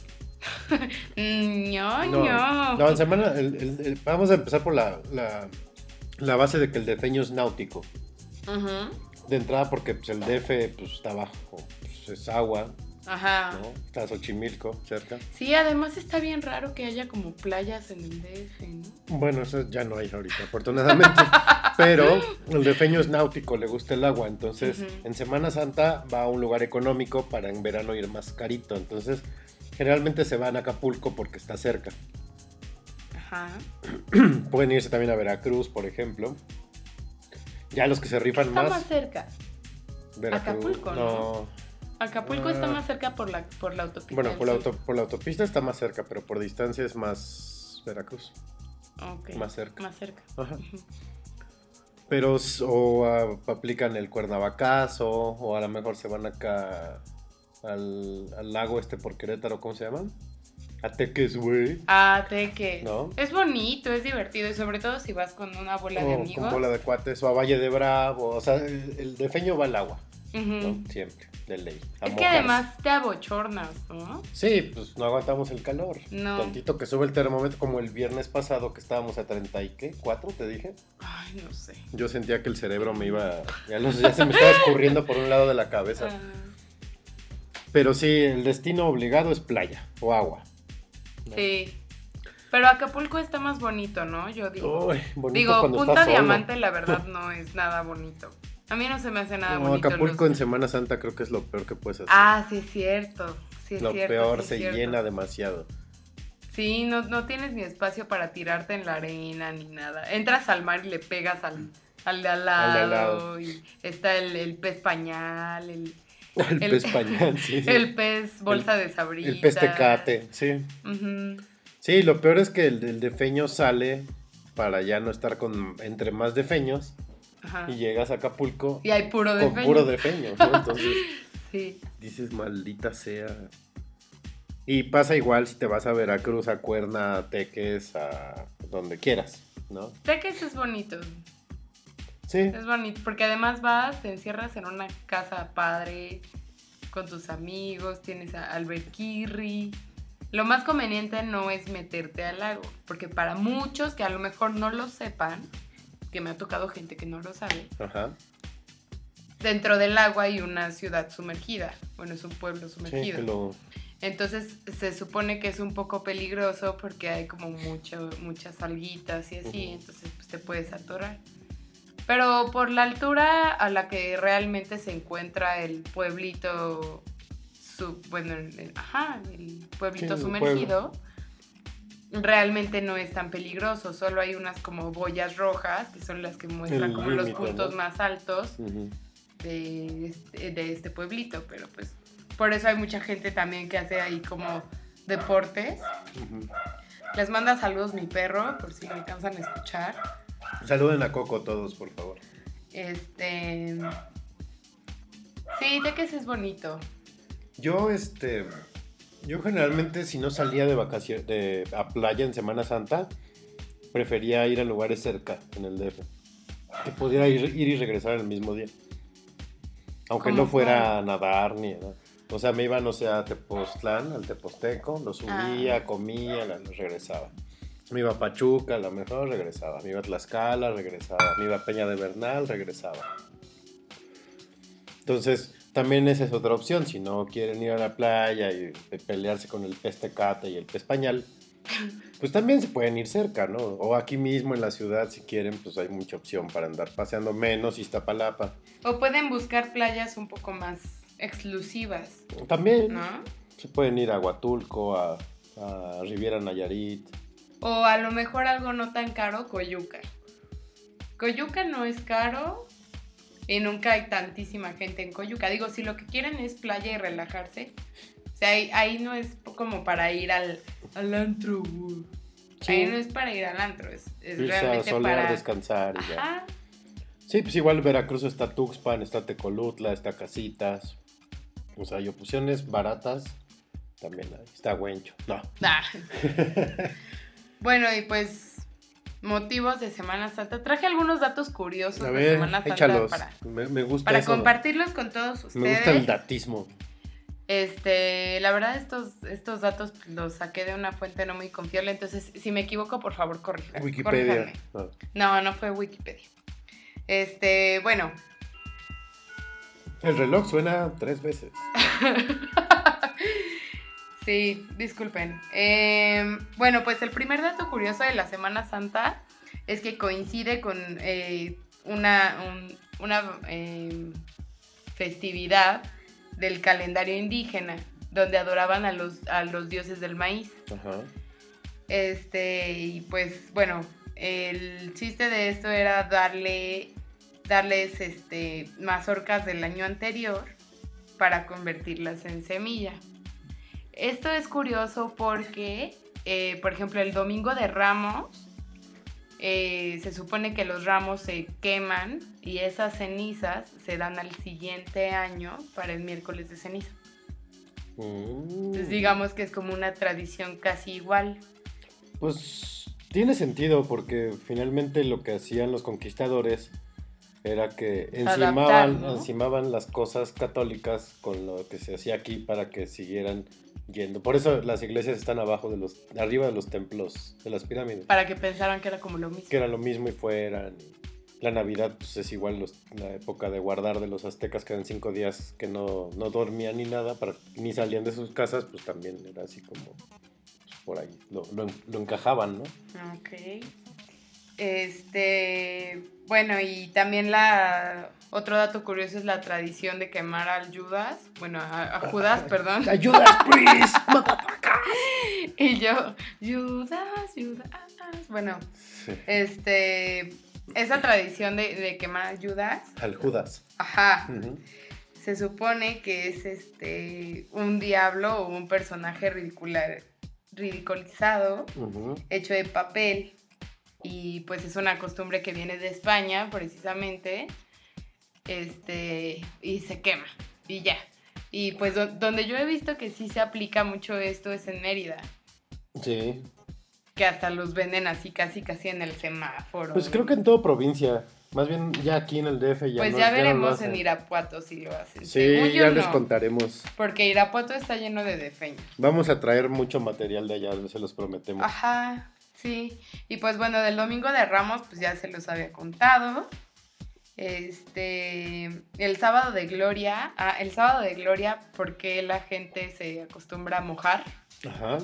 No, ño. no, en semana, el- el- vamos a empezar por la, la, la base de que el defeño es náutico. Ujú. De entrada porque pues, el DF pues, está abajo, pues, es agua, Ajá. ¿no? Está Xochimilco cerca. Sí, además está bien raro que haya como playas en el DF, ¿no? Bueno, eso ya no hay ahorita, afortunadamente. Pero el defeño es náutico, le gusta el agua. Entonces, en Semana Santa va a un lugar económico para en verano ir más carito. Entonces, generalmente se van a Acapulco porque está cerca. Ajá. Pueden irse también a Veracruz, por ejemplo. Ya los que se rifan Está más. más cerca. Veracruz. Acapulco, ¿no? Acapulco está más cerca por la, por la autopista. Bueno, por la, auto- por la autopista está más cerca, pero por distancia es más Veracruz. Más cerca. Más cerca. Ajá. Pero o ah, aplican el cuernavacazo, o a lo mejor se van acá al, al lago este por Querétaro, ¿cómo se llama? A Teques, güey. Ah, Teques. ¿No? Es bonito, es divertido y sobre todo si vas con una bola de amigos. con bola de cuates, o a Valle de Bravo. O sea, el, el defeño va al agua, Siempre, de ley. a Es que además te abochornas, ¿no? Sí, pues no aguantamos el calor. No. Tantito que sube el termómetro, como el viernes pasado que estábamos a 30 y qué, 4, te dije. Ay, no sé. Yo sentía que el cerebro me iba, ya, no sé, ya se me estaba escurriendo por un lado de la cabeza. Ah, Pero sí, el destino obligado es playa o agua. sí. Pero Acapulco está más bonito, ¿no? Yo digo. Uy, bonito digo, Punta está solo. Diamante, la verdad, no es nada bonito. A mí no se me hace nada No, bonito. Acapulco en Semana Santa creo que es lo peor que puedes hacer. Ah, sí, es cierto. Sí, es lo cierto, peor, sí es se cierto. llena demasiado. Sí, no, no tienes ni espacio para tirarte en la arena ni nada. Entras al mar y le pegas al, al de al lado. Al de al lado. Y está el, el pez pañal, el, El, El- pez pañal, sí. sí. el pez bolsa de sabrita. El pez tecate, sí. Sí, lo peor es que el, el defeño sale para ya no estar con entre más defeños Ajá. y llegas a Acapulco Y hay puro de con puro defeño, ¿no? Entonces Sí. dices, maldita sea. Y pasa igual si te vas a Veracruz, a Cuerna, a Teques, a donde quieras, ¿no? Teques es bonito. Sí, Es bonito. Porque además vas, te encierras en una casa padre con tus amigos, tienes a alberquirri. Lo más conveniente no es meterte al lago, porque para muchos que a lo mejor no lo sepan, que me ha tocado gente que no lo sabe, ajá. dentro del agua hay una ciudad sumergida. Bueno, es un pueblo sumergido. lo- Entonces se supone que es un poco peligroso porque hay como mucho, muchas alguitas y así, entonces pues, te puedes atorar. Pero por la altura a la que realmente se encuentra el pueblito, su- bueno, el, ajá, el pueblito Sí, el sumergido, realmente no es tan peligroso, solo hay unas como boyas rojas que son las que muestran El como los puntos ¿no? más altos de este, de este pueblito, pero pues por eso hay mucha gente también que hace ahí como deportes. Les manda saludos mi perro, por si me alcanzan a escuchar. Saluden a Coco todos, por favor. Este. Sí, de que es bonito. Yo, este. Yo generalmente, si no salía de vacaciones de, a playa en Semana Santa, prefería ir a lugares cerca, en el DF. Que pudiera ir, ir y regresar el mismo día. Aunque ¿Cómo no fuera a nadar ni nada. O sea, me iba, no sé, a Tepoztlán, al Teposteco, lo subía, Ah. comía, la- regresaba. Me iba a Pachuca, a lo mejor regresaba. Me iba a Tlaxcala, regresaba. Me iba a Peña de Bernal, regresaba. Entonces, también esa es otra opción. Si no quieren ir a la playa y pelearse con el pez tecate y el pez pañal, pues también se pueden ir cerca, ¿no? O aquí mismo en la ciudad, si quieren, pues hay mucha opción para andar paseando menos Iztapalapa. O pueden buscar playas un poco más exclusivas, También ¿no? se pueden ir a Huatulco, a, a Riviera Nayarit. O a lo mejor algo no tan caro, Coyuca. Coyuca no es caro y nunca hay tantísima gente en Coyuca. Digo, si lo que quieren es playa y relajarse, o sea, ahí, ahí no es como para ir al, al antro. Sí. Ahí no es para ir al antro, es, es Irse a realmente solear, para... descansar y ya. Ajá. Sí, pues igual Veracruz está Tuxpan, está Tecolutla, está Casitas. O sea, hay opciones baratas. También hay. Está Huencho. No. Ah. bueno, y pues motivos de Semana Santa. Traje algunos datos curiosos A de Semana Santa échalos. para, Me, me gusta para eso. compartirlos con todos ustedes. Me gusta el datismo. Este, la verdad estos, estos datos los saqué de una fuente no muy confiable, entonces si me equivoco, por favor, corríjanme. Wikipedia. Ah. No, no fue Wikipedia. Este, bueno, El reloj suena tres veces. sí, disculpen. Em, bueno, pues el primer dato curioso de la Semana Santa es que coincide con eh, una, un- una em, festividad del calendario indígena, donde adoraban a los, a los dioses del maíz. Ajá. Este, y pues bueno, el chiste de esto era darle, darles este, mazorcas del año anterior para convertirlas en semilla. Esto es curioso porque, eh, por ejemplo, el domingo de ramos, eh, se supone que los ramos se queman y esas cenizas se dan al siguiente año para el miércoles de ceniza. Entonces digamos que es como una tradición casi igual. Pues tiene sentido porque finalmente lo que hacían los conquistadores era que encimaban, ¿no? encimaban las cosas católicas con lo que se hacía aquí para que siguieran yendo. Por eso las iglesias están abajo de los, arriba de los templos, de las pirámides. Para que pensaran que era como lo mismo. Que era lo mismo y fueran. La Navidad pues, es igual los- la época de guardar de los aztecas que eran cinco días que no, no dormían ni nada, para, ni salían de sus casas, pues también era así como pues, por ahí. Lo, lo, lo encajaban, ¿no? Ok. Este, bueno, y también la otro dato curioso es la tradición de quemar al Judas, bueno, a, a Judas, perdón. ¡Ayudas, please! Y yo, Judas, Judas. Bueno, Sí, este, esa tradición de, de quemar a Judas, Al Judas. ajá, se supone que es este un diablo o un personaje ridicular, ridiculizado hecho de papel y pues es una costumbre que viene de España precisamente este y se quema y ya y pues do- donde yo he visto que sí se aplica mucho esto es en Mérida Sí. que hasta los venden así casi casi en el semáforo Pues creo que en toda provincia. Más bien ya aquí en el DF ya pues no- ya no veremos hacen. en Irapuato si lo hacen Sí, Según ya les no, contaremos. porque Irapuato está lleno de defeños Vamos a traer mucho material de allá, se los prometemos. Ajá, sí. Y pues bueno, del domingo de Ramos, pues ya se los había contado. Este, el sábado de Gloria, ah, el sábado de Gloria, ¿por qué la gente se acostumbra a mojar? Ajá.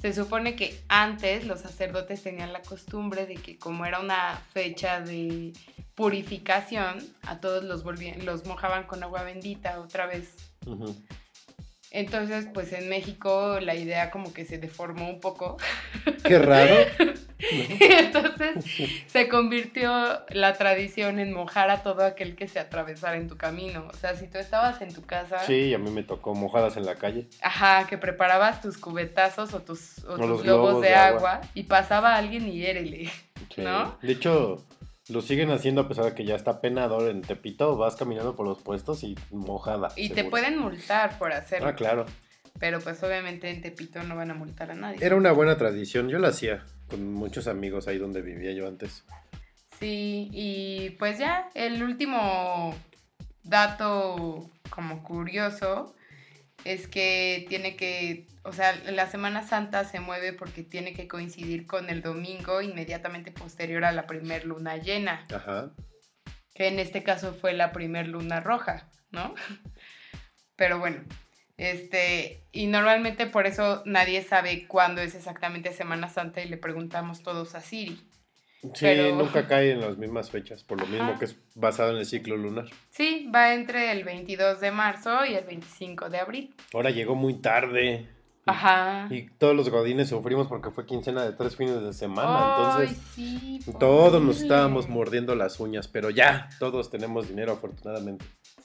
Se supone que antes los sacerdotes tenían la costumbre de que como era una fecha de purificación, a todos los, volvían, los mojaban con agua bendita otra vez. ujú. Entonces, pues en México la idea como que se deformó un poco. Qué raro. Entonces se convirtió la tradición en mojar a todo aquel que se atravesara en tu camino. O sea, si tú estabas en tu casa, Sí, a mí me tocó mojadas en la calle. ajá, que preparabas tus cubetazos o tus, o O tus los globos, globos de, de agua. agua. y pasaba alguien y érele. Sí. ¿No? De hecho, lo siguen haciendo a pesar de que ya está penador en Tepito. Vas caminando por los puestos y mojada. Y te pueden multar por hacerlo. Ah, claro. Pero pues obviamente en Tepito no van a multar a nadie. Era una buena tradición. Yo la hacía con muchos amigos ahí donde vivía yo antes. Sí, y pues ya, el último dato como curioso es que tiene que, o sea, la Semana Santa se mueve porque tiene que coincidir con el domingo inmediatamente posterior a la primer luna llena, Ajá. que en este caso fue la primer luna roja, ¿no? Pero bueno, este, y normalmente por eso nadie sabe cuándo es exactamente Semana Santa y le preguntamos todos a Siri. Sí, Pero- nunca cae en las mismas fechas, por lo Ajá. mismo que es basado en el ciclo lunar. Sí, va entre el 22 de marzo y el 25 de abril. Ahora llegó muy tarde. Ajá. Y todos los godines sufrimos porque fue quincena de tres fines de semana. Ay, entonces, sí, todos nos estábamos mordiendo las uñas. Pero ya, todos tenemos dinero, afortunadamente.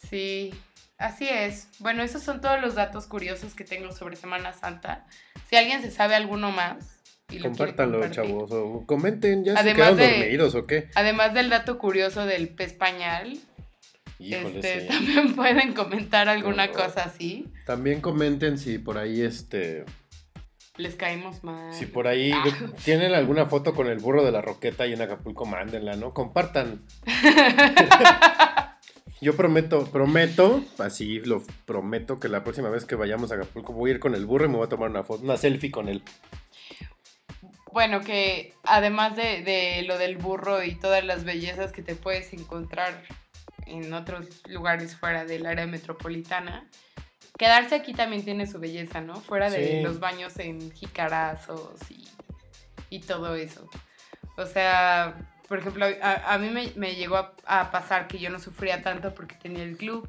Sí, así es. Bueno, esos son todos los datos curiosos que tengo sobre Semana Santa. Si alguien se sabe alguno más. Y Compártanlo, chavos. O comenten, ya se Además quedaron de- dormidos o qué. Además del dato curioso del pez pañal, Híjole, este, sí. también pueden comentar alguna horror. cosa así. También comenten si por ahí este les caemos mal. Si por ahí Ah. tienen alguna foto con el burro de la roqueta y en Acapulco, mándenla, ¿no? Compartan. Yo prometo, prometo, así lo prometo, que la próxima vez que vayamos a Acapulco voy a ir con el burro y me voy a tomar una foto, una selfie con él. Bueno, que además de, de lo del burro y todas las bellezas que te puedes encontrar en otros lugares fuera del área metropolitana, quedarse aquí también tiene su belleza, ¿no? Fuera de los baños en jicarazos y, y todo eso. O sea, por ejemplo, a, a mí me, me llegó a, a pasar que yo no sufría tanto porque tenía el club.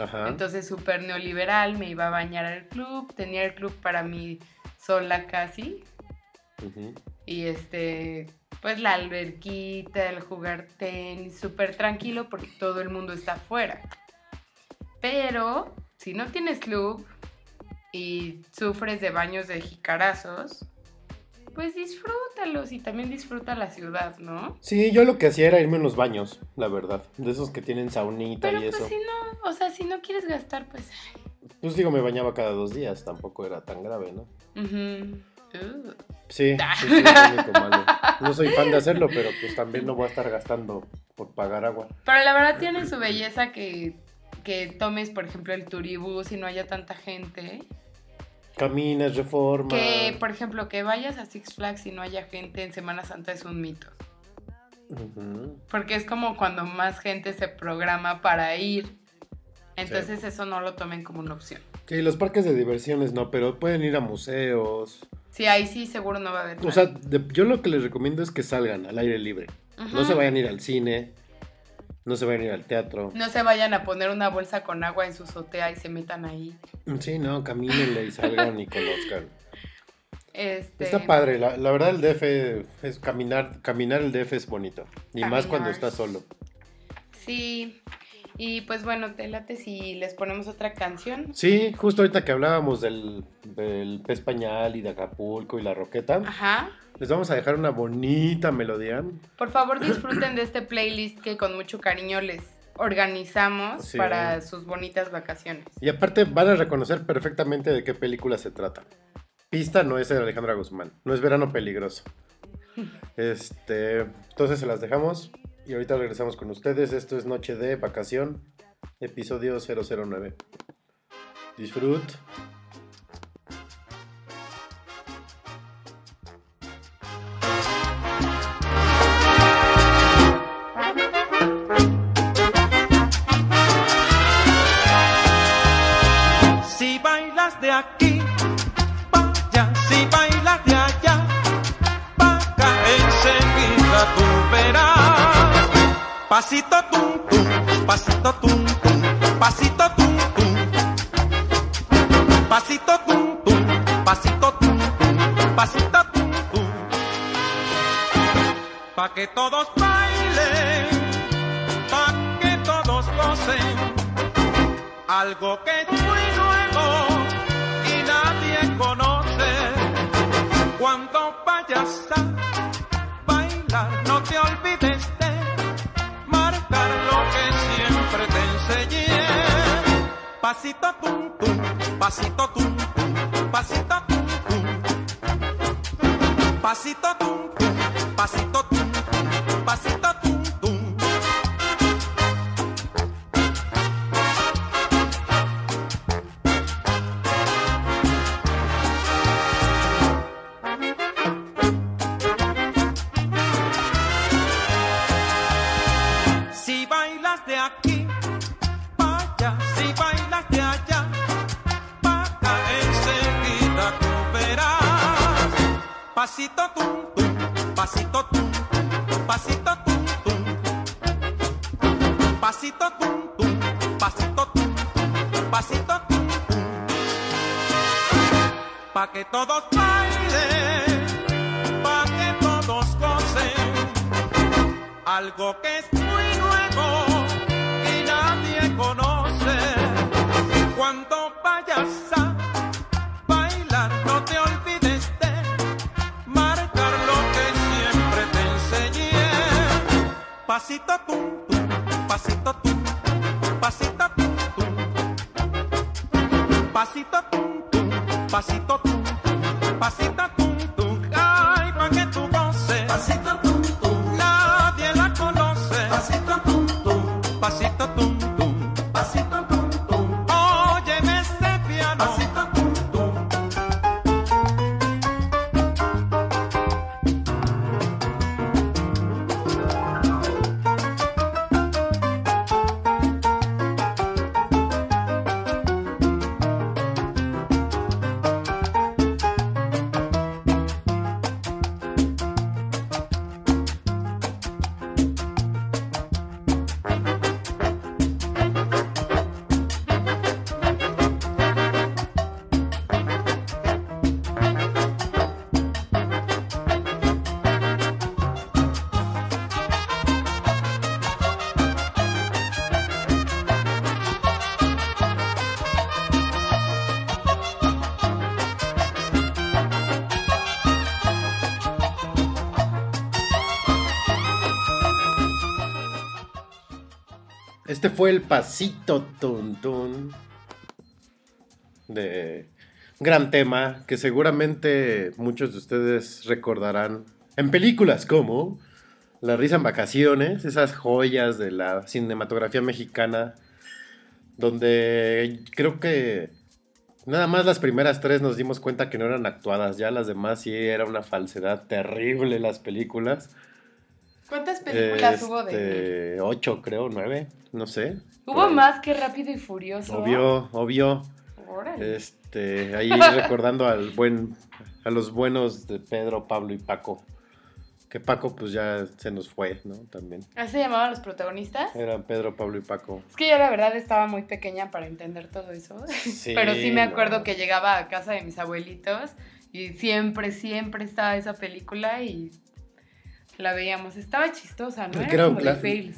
Ajá. Entonces, súper neoliberal, me iba a bañar al club, tenía el club para mí sola casi. Ujú. Y este, pues la alberquita, el jugar tenis, súper tranquilo porque todo el mundo está afuera. Pero si no tienes club y sufres de baños de jicarazos, pues disfrútalos y también disfruta la ciudad, ¿no? Sí, yo lo que hacía era irme en los baños, la verdad. De esos que tienen saunita Pero y pues eso. si no, o sea, si no quieres gastar, pues... Pues digo, me bañaba cada dos días, tampoco era tan grave, ¿no? ujú. Uh. Sí, sí, sí, malo. No soy fan de hacerlo, pero pues también no voy a estar gastando por pagar agua. Pero la verdad tiene su belleza que, que tomes, por ejemplo, el turibús y no haya tanta gente. Caminas, reforma. Que, por ejemplo, que vayas a Six Flags y no haya gente en Semana Santa es un mito. Porque es como cuando más gente se programa para ir. Entonces eso no lo tomen como una opción. Sí, los parques de diversiones no, pero pueden ir a museos. Sí, ahí sí seguro no va a haber O sea, de- yo lo que les recomiendo es que salgan al aire libre. No se vayan a ir al cine, no se vayan a ir al teatro. No se vayan a poner una bolsa con agua en su azotea y se metan ahí. Sí, no, camínenle y salgan y conozcan. Este, Está padre, la, la verdad el DF es caminar, caminar el DF es bonito. Y más cuando estás solo. Sí. Y pues bueno, te late si les ponemos otra canción. Sí, justo ahorita que hablábamos del, del pez pañal y de Acapulco y la roqueta, Ajá. les vamos a dejar una bonita melodía. Por favor, disfruten de este playlist que con mucho cariño les organizamos Sí. para sus bonitas vacaciones. Y aparte van a reconocer perfectamente de qué película se trata. Pista no es de Alejandra Guzmán, no es Verano Peligroso. Este, entonces se las dejamos y ahorita regresamos con ustedes. Esto es Noche de Vacación, episodio 009. Disfrut. Este fue el pasito tun de gran tema que seguramente muchos de ustedes recordarán en películas como La risa en vacaciones, esas joyas de la cinematografía mexicana, donde creo que nada más las primeras tres nos dimos cuenta que no eran actuadas, ya las demás sí era una falsedad terrible las películas. ¿Cuántas películas hubo de Este, Ocho, creo, nueve, no sé. Hubo más que Rápido y Furioso. Obvio, obvio. Órale. Este, ahí recordando al buen, a los buenos de Pedro, Pablo y Paco. Que Paco pues ya se nos fue, ¿no? También. ¿Así se llamaban los protagonistas? Eran Pedro, Pablo y Paco. Es que yo la verdad estaba muy pequeña para entender todo eso. Sí, Pero sí me acuerdo no. que llegaba a casa de mis abuelitos y siempre, siempre estaba esa película y la veíamos. Estaba chistosa, ¿no? Era como de fails.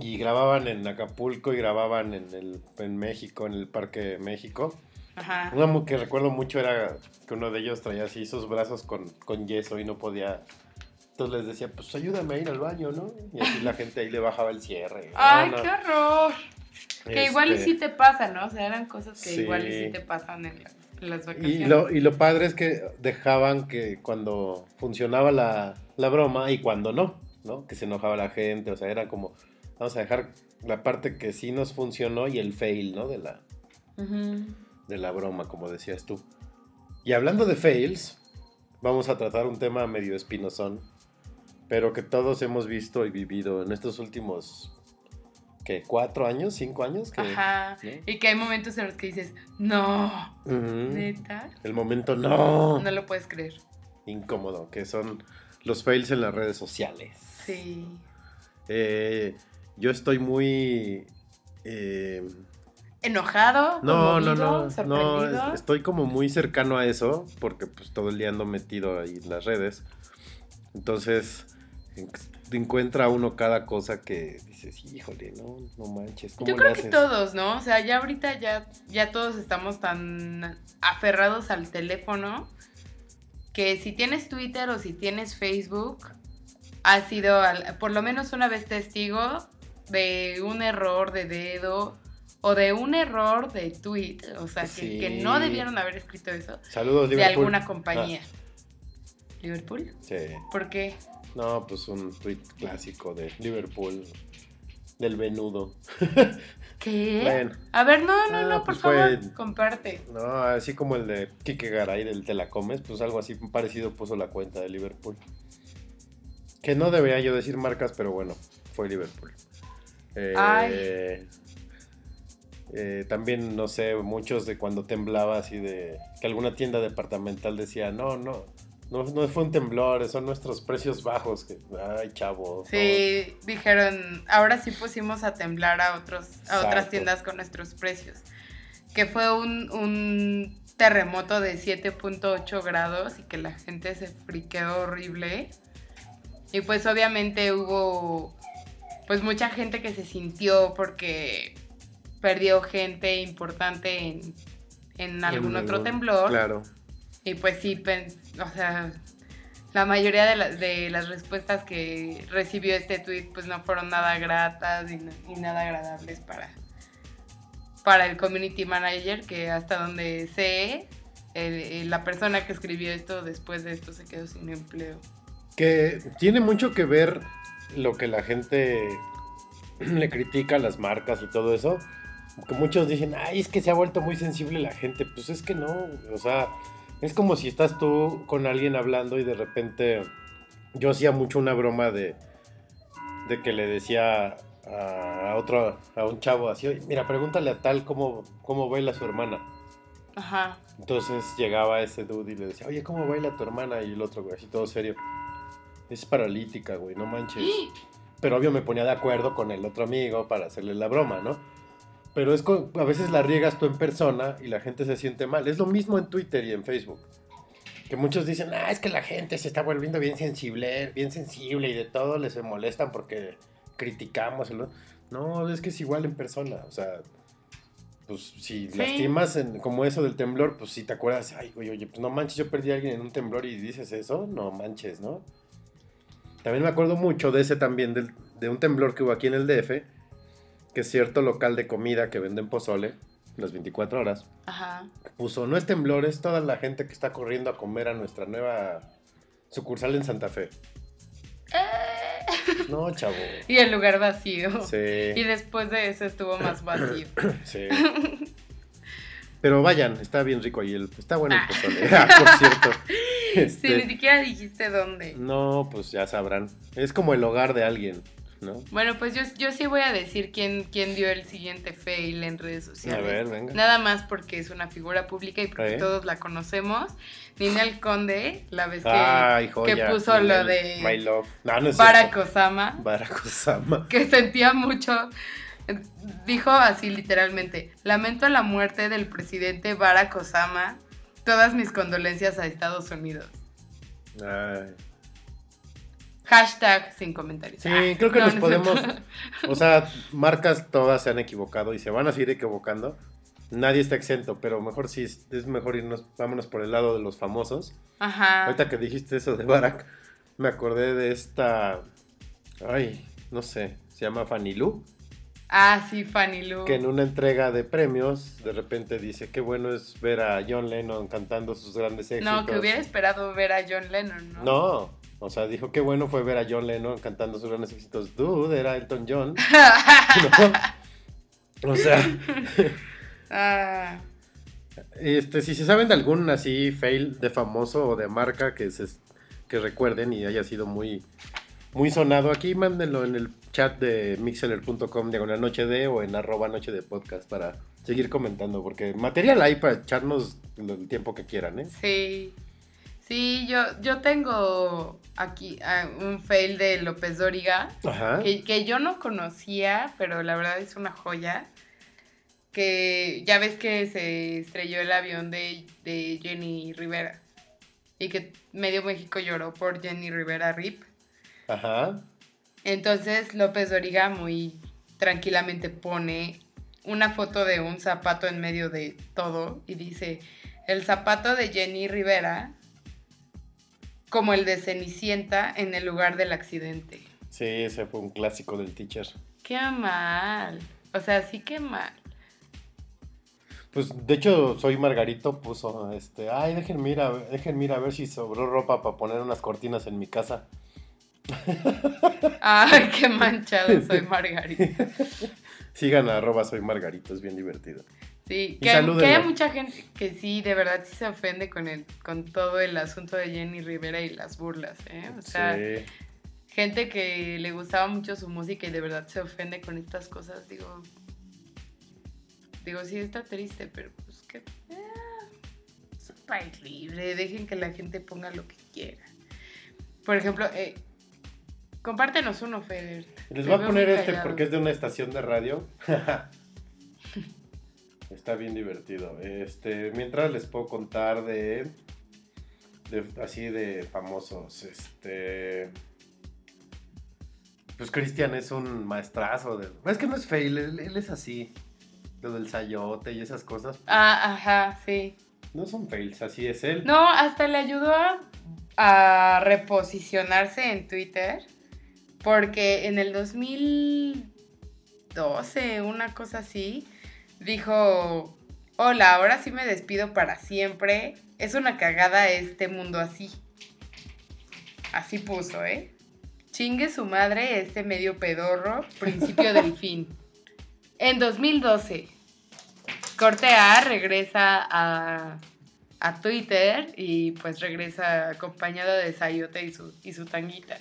Y grababan en Acapulco y grababan en, el, en México, en el Parque México. Ajá. Mu- que recuerdo mucho era que uno de ellos traía así sus brazos con, con yeso y no podía. Entonces les decía, pues ayúdame a ir al baño, ¿no? Y así la gente ahí le bajaba el cierre. ¡Ay, no, qué horror! Que igual y este, sí te pasa, ¿no? O sea, eran cosas que Sí. igual y sí te pasan en, la- en las vacaciones. Y lo, y lo padre es que dejaban que cuando funcionaba la, la broma y cuando no, ¿no? Que se enojaba la gente, o sea, era como, vamos a dejar la parte que sí nos funcionó y el fail, ¿no? De la, de la broma, como decías tú. Y hablando de fails, vamos a tratar un tema medio espinosón, pero que todos hemos visto y vivido en estos últimos, ¿qué? ¿Cuatro años? ¿Cinco años? Que, Ajá. ¿no? Y que hay momentos en los que dices, no, neta, El momento no. no lo puedes creer. incómodo, que son los fails en las redes sociales. Sí. Eh, yo estoy muy... eh, ¿Enojado? no, no, no, estoy como muy cercano a eso, porque pues todo el día ando metido ahí en las redes. Entonces, en- encuentra uno cada cosa que dices, híjole, no, no manches, ¿cómo Yo le creo que todos, ¿no? O sea, ya ahorita ya, ya todos estamos tan aferrados al teléfono que si tienes Twitter o si tienes Facebook, has sido por lo menos una vez testigo de un error de dedo o de un error de tweet. O sea, que, Sí. que no debieron haber escrito eso Saludos, de Liverpool. alguna compañía. ¿Liverpool? Ah, sí. ¿Por qué? No, pues un tweet clásico de Liverpool, del venudo. ¿Qué? Bueno. A ver, no, no, Ah, no, por pues favor, fue- comparte. No, así como el de Kike Garay del Te la comes, pues algo así parecido puso la cuenta de Liverpool. Que no debería yo decir marcas, pero bueno, fue Liverpool. Eh, Ay. eh, también, no sé, muchos de cuando temblaba así de... Que alguna tienda departamental decía, no, no, no, no fue un temblor, son nuestros precios bajos. Que, ay, chavo. Sí, dijeron, ahora sí pusimos a temblar a otros, a otras tiendas con nuestros precios. Que fue un, un terremoto de 7.8 grados y que la gente se friqueó horrible. Y pues obviamente hubo pues mucha gente que se sintió porque perdió gente importante en, en algún En otro algún- temblor. Claro. Y pues sí, o sea, la mayoría de, la- de las respuestas que recibió este tweet pues no fueron nada gratas y, na- y nada agradables para, para el community manager, que hasta donde sé, la persona que escribió esto después de esto se quedó sin empleo. Que tiene mucho que ver lo que la gente le critica a las marcas y todo eso. Que muchos dicen, ay, es que se ha vuelto muy sensible la gente. Pues es que no, o sea, es como si estás tú con alguien hablando y de repente yo hacía mucho una broma de, de que le decía a otro, a un chavo así, "Oye, mira, pregúntale a tal cómo, cómo baila su hermana. Ajá. Entonces llegaba ese dude y le decía, oye, ¿cómo baila tu hermana? Y el otro, güey, así todo serio. Es paralítica, güey, no manches. Pero obvio me ponía de acuerdo con el otro amigo para hacerle la broma, ¿no? Pero es co- a veces la riegas tú en persona y la gente se siente mal. Es lo mismo en Twitter y en Facebook. Que muchos dicen, ah, es que la gente se está volviendo bien sensible, bien sensible y de todo les se molestan porque criticamos. y lo-". No, es que es igual en persona. O sea, pues si Sí. lastimas en- como eso del temblor, pues si te acuerdas, ay, güey, oye, pues no manches, yo perdí a alguien en un temblor y dices eso, no manches, ¿no? También me acuerdo mucho de ese también, del- de un temblor que hubo aquí en el DF, que cierto local de comida que venden pozole las 24 horas Ajá. puso, no es temblor, es toda la gente que está corriendo a comer a nuestra nueva sucursal en Santa Fe. No, chavo. Y el lugar vacío. Sí. Y después de eso estuvo más vacío. Sí. Pero vayan, está bien rico ahí. El, está bueno el Ah. pozole. Ah, por cierto. Sí, Este, ni siquiera dijiste dónde. no, pues ya sabrán. Es como el hogar de alguien, ¿no? Bueno, pues yo, yo sí voy a decir quién, quién dio el siguiente fail en redes sociales. A ver, venga. Nada más porque es una figura pública y porque ¿Eh? todos la conocemos. Ninel Conde, la vez que, Ay, joya. que puso lo Ninel, My de Love. No, no es Barack. Osama, Barack Osama. que sentía mucho. Dijo así literalmente, lamento la muerte del presidente Barack Osama. Todas mis condolencias a Estados Unidos. Ay. Hashtag sin comentarios. Sí, Ah, creo que no, nos no podemos. O sea, marcas todas se han equivocado y se van a seguir equivocando. Nadie está exento, pero mejor sí es es mejor irnos, vámonos por el lado de los famosos. Ajá. Ahorita que dijiste eso de Barack, me acordé de esta. Ay, no sé, se llama Fanny Lu, Ah, sí, Fanny Lu. que en una entrega de premios de repente dice: Qué bueno es ver a John Lennon cantando sus grandes éxitos. No, que hubiera esperado ver a John Lennon, ¿no? No, o sea, dijo: Qué bueno fue ver a John Lennon cantando sus grandes éxitos. Dude, era Elton John. ¿no? O sea. Ah, Este, si se saben de algún así fail de famoso o de marca que se que recuerden y haya sido muy muy sonado aquí, mándenlo en el chat de mixeler.com diagonal noche de o en arroba noche de podcast para seguir comentando, porque material hay para echarnos el tiempo que quieran, ¿eh? sí. Sí, yo, yo tengo aquí ah, un fail de López Dóriga Ajá. que, que yo no conocía, pero la verdad es una joya. Que ya ves que se estrelló el avión de, de Jenny Rivera y que medio México lloró por Jenny Rivera Rip. Ajá. Entonces López Doriga muy tranquilamente pone una foto de un zapato en medio de todo y dice, el zapato de Jenny Rivera como el de Cenicienta en el lugar del accidente. Sí, ese fue un clásico del teacher. Qué mal. O sea, sí que mal. Pues de hecho, soy Margarito puso este, ay, déjenme ir a, déjenme ir a ver si sobró ropa para poner unas cortinas en mi casa. Ay, qué manchado soy Margarita. Sigan a arroba soy Margarito, es bien divertido. Sí, que, hay- que salúdenlo. hay mucha gente que sí, de verdad sí se ofende con el, con todo el asunto de Jenny Rivera y las burlas, ¿eh? O sea, sí. gente que le gustaba mucho su música y de verdad se ofende con estas cosas, digo. Digo, sí está triste, pero pues que. eh, es un país libre, dejen que la gente ponga lo que quiera. Por ejemplo, eh, compártenos uno, Feder. Les voy a poner este callado. porque es de una estación de radio. Está bien divertido. Este, mientras les puedo contar de, de así de famosos, este pues Cristian es un maestrazo de, es que no es fail, él, él es así. Lo del sayote y esas cosas, Ah, ajá, sí. no son fails, así es él. No, hasta le ayudó a, a reposicionarse en Twitter. Porque en el 2012, una cosa así, dijo, hola, ahora sí me despido para siempre. Es una cagada este mundo así. Así puso, ¿eh? Chingue su madre este medio pedorro, principio del fin. En 2012, Corte A regresa a, a Twitter y pues regresa acompañado de Sayote y su, y su tanguita.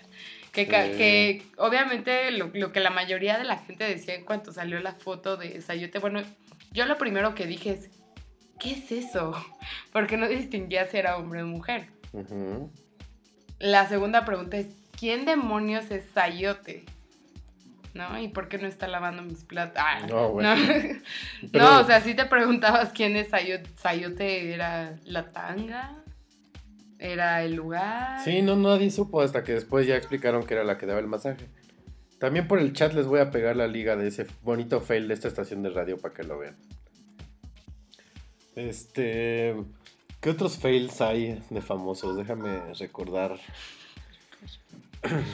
Que, Sí. que obviamente lo, lo que la mayoría de la gente decía en cuanto salió la foto de Sayote, bueno, yo lo primero que dije es, ¿qué es eso? Porque no distinguía si era hombre o mujer. La segunda pregunta es, ¿quién demonios es Sayote? ¿No? ¿Y por qué no está lavando mis platos? Ah, No, güey. no. Pero- No, o sea, si te preguntabas quién es Sayote, Sayote era la tanga, era el lugar. Sí, no, nadie supo hasta que después ya explicaron que era la que daba el masaje. También por el chat les voy a pegar la liga de ese bonito fail de esta estación de radio para que lo vean. Este. ¿Qué otros fails hay de famosos? Déjame recordar.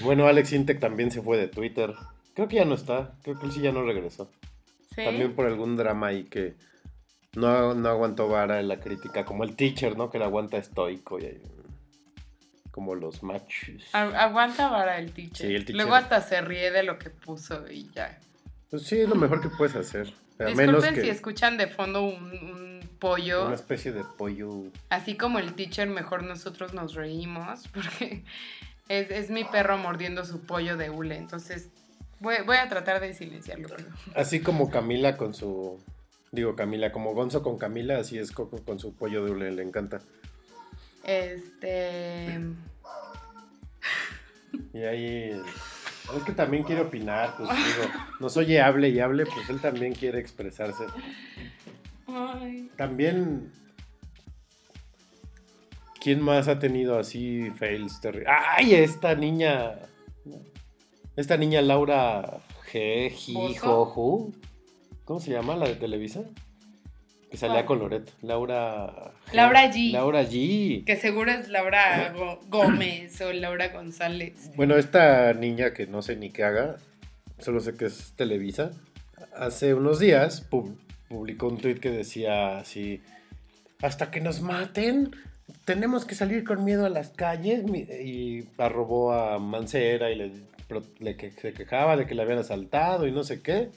Bueno, Alex Intec también se fue de Twitter. Creo que ya no está. Creo que él sí ya no regresó. Sí. También por algún drama ahí que no, no aguantó vara en la crítica. Como el teacher, ¿no? Que la aguanta estoico y ahí, como los machos. Aguanta vara el teacher. Sí, el teacher. Luego hasta se ríe de lo que puso y ya. Pues sí, es lo mejor que puedes hacer. A Disculpen menos que si escuchan de fondo un, un pollo. una especie de pollo. Así como el teacher, mejor nosotros nos reímos porque es, es mi perro mordiendo su pollo de hule. Entonces voy, voy a tratar de silenciarlo. pero- Así como Camila con su. Digo Camila, como Gonzo con Camila, así es Coco con su pollo de hule, le encanta. Este. Y ahí. Es que también quiere opinar, pues digo, nos oye, hable y hable, pues él también quiere expresarse. Ay. También. ¿Quién más ha tenido así fails terribles? ¡Ay! Esta niña. Esta niña Laura G. ¿Cómo se llama la de Televisa? Que salía con Loret. Laura. G. Laura G. Laura G. Que seguro es Laura Gómez o Laura González. Bueno, esta niña que no sé ni qué haga, solo sé que es Televisa, hace unos días pub- publicó un tweet que decía así, hasta que nos maten, tenemos que salir con miedo a las calles, y arrobó a Mancera y le que, se quejaba de que le habían asaltado y no sé qué.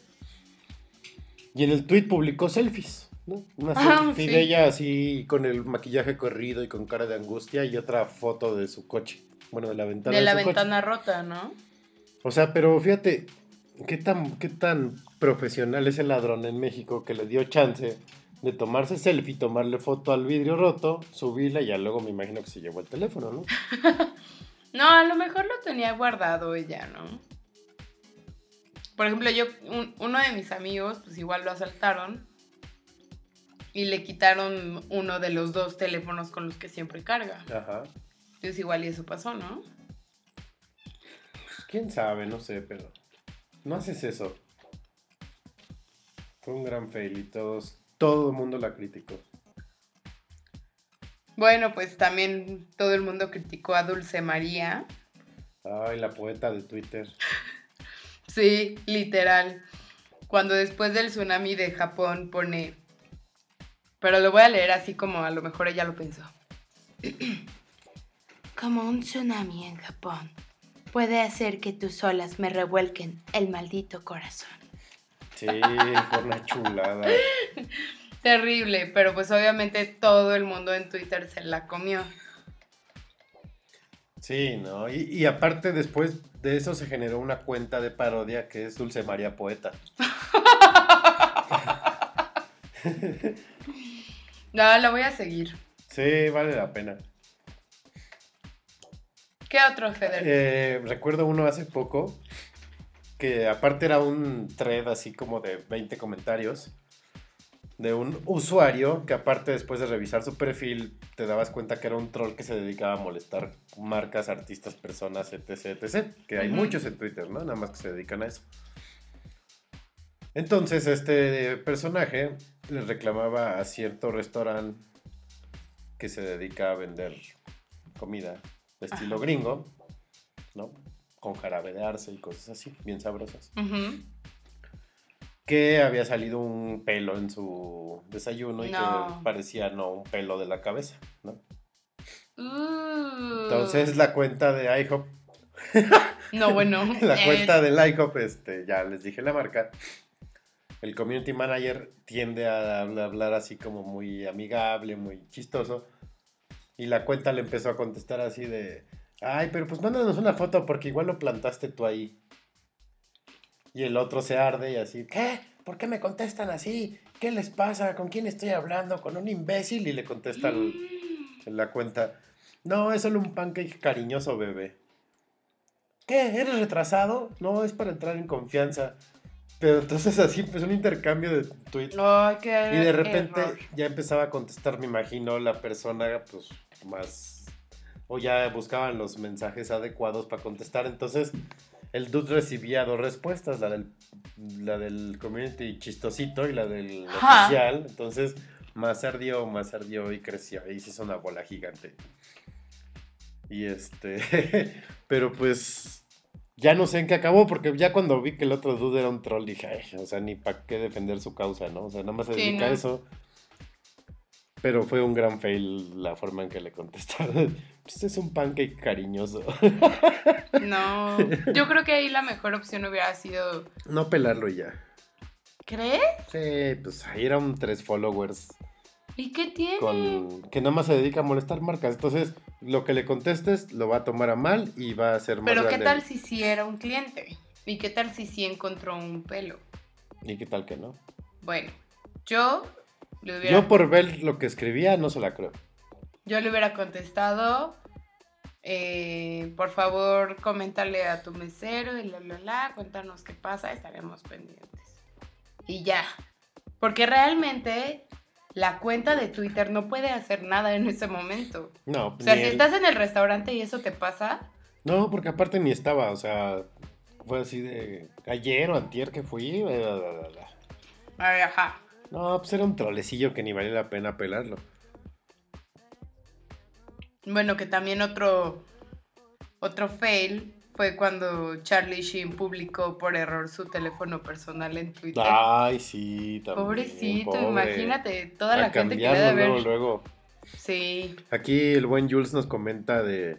Y en el tweet publicó selfies, ¿no? Una Ah, sí. de ella así con el maquillaje corrido y con cara de angustia y otra foto de su coche. Bueno, de la ventana. De la su coche. ventana rota, ¿no? O sea, pero fíjate, ¿qué tan, qué tan profesional es el ladrón en México que le dio chance de tomarse selfie, tomarle foto al vidrio roto, subirla y ya luego me imagino que se llevó el teléfono, ¿no? No, a lo mejor lo tenía guardado ella, ¿no? Por ejemplo, yo, un- uno de mis amigos, pues igual lo asaltaron y le quitaron uno de los dos teléfonos con los que siempre carga. Ajá. Entonces igual y eso pasó, ¿no? Pues, quién sabe, no sé, pero no haces eso. Fue un gran fail y todos, todo el mundo la criticó. Bueno, pues también todo el mundo criticó a Dulce María. Ay, la poeta de Twitter. Sí, literal. Cuando después del tsunami de Japón pone... Pero lo voy a leer así como a lo mejor ella lo pensó. Como un tsunami en Japón puede hacer que tus olas me revuelquen el maldito corazón. Sí, fue una chulada. Terrible, pero pues obviamente todo el mundo en Twitter se la comió. Sí, ¿no? Y, y aparte después de eso se generó una cuenta de parodia que es Dulce María Poeta. No, la voy a seguir. Sí, vale la pena. ¿Qué otro, Feder? Eh, recuerdo uno hace poco que aparte era un thread así como de 20 comentarios de un usuario que aparte después de revisar su perfil te dabas cuenta que era un troll que se dedicaba a molestar marcas, artistas, personas, etc, etc. Que hay muchos en Twitter, ¿no? Nada más que se dedican a eso. Entonces este personaje le reclamaba a cierto restaurante que se dedica a vender comida de estilo Ajá. gringo, ¿no? Con jarabe de arce y cosas así, bien sabrosas. Que había salido un pelo en su desayuno y No. que parecía, no, un pelo de la cabeza, ¿no? Uh. Entonces la cuenta de IHOP, No, bueno. la eh, cuenta del IHOP, este, ya les dije la marca, el community manager tiende a habl- hablar así como muy amigable, muy chistoso. Y la cuenta le empezó a contestar así de, ay, pero pues mándanos una foto porque igual lo plantaste tú ahí. Y el otro se arde y así, ¿qué? ¿Por qué me contestan así? ¿Qué les pasa? ¿Con quién estoy hablando? ¿Con un imbécil? Y le contesta el- en la cuenta, no, es solo un pancake cariñoso, bebé. ¿Qué? ¿Eres retrasado? No, es para entrar en confianza. Pero entonces así empezó un intercambio de tweets. Y de repente error. ya empezaba a contestar, me imagino, la persona pues más... O ya buscaban los mensajes adecuados para contestar. Entonces el dude recibía dos respuestas, la del, la del community chistosito y la del oficial. Entonces más ardió, más ardió y creció. Y se hizo una bola gigante. Y este... pero pues ya no sé en qué acabó, porque ya cuando vi que el otro dude era un troll, dije, "Ay, o sea, ni para qué defender su causa, ¿no? O sea, nada más se Sí, dedica a eso. Pero fue un gran fail la forma en que le contestaron. Pues es un pancake cariñoso. No, yo creo que ahí la mejor opción hubiera sido, no pelarlo y ya. ¿crees? Sí, pues ahí era un tres followers ¿Y qué tiene? con que nada más se dedica a molestar marcas. Entonces, lo que le contestes lo va a tomar a mal y va a ser más Pero ¿qué tal si sí era un cliente? ¿Y qué tal si sí encontró un pelo? ¿Y qué tal que no? Bueno, yo le hubiera, Yo por ver lo que escribía no se la creo. yo le hubiera contestado, eh, por favor, coméntale a tu mesero y la, la, la, cuéntanos qué pasa, estaremos pendientes. Y ya, porque realmente la cuenta de Twitter no puede hacer nada en ese momento. No, O sea, si estás en el restaurante y eso te pasa, No, porque aparte ni estaba, o sea, fue así de ayer o antier que fui. bla, bla, bla. ay, ajá. No, pues era un trolecillo que ni valía la pena pelarlo. Bueno, que también otro, otro fail fue cuando Charlie Sheen publicó por error su teléfono personal en Twitter. Ay, sí, también. Pobrecito, pobre. imagínate toda la A gente que debe luego, luego. Sí, Aquí el buen Jules nos comenta de.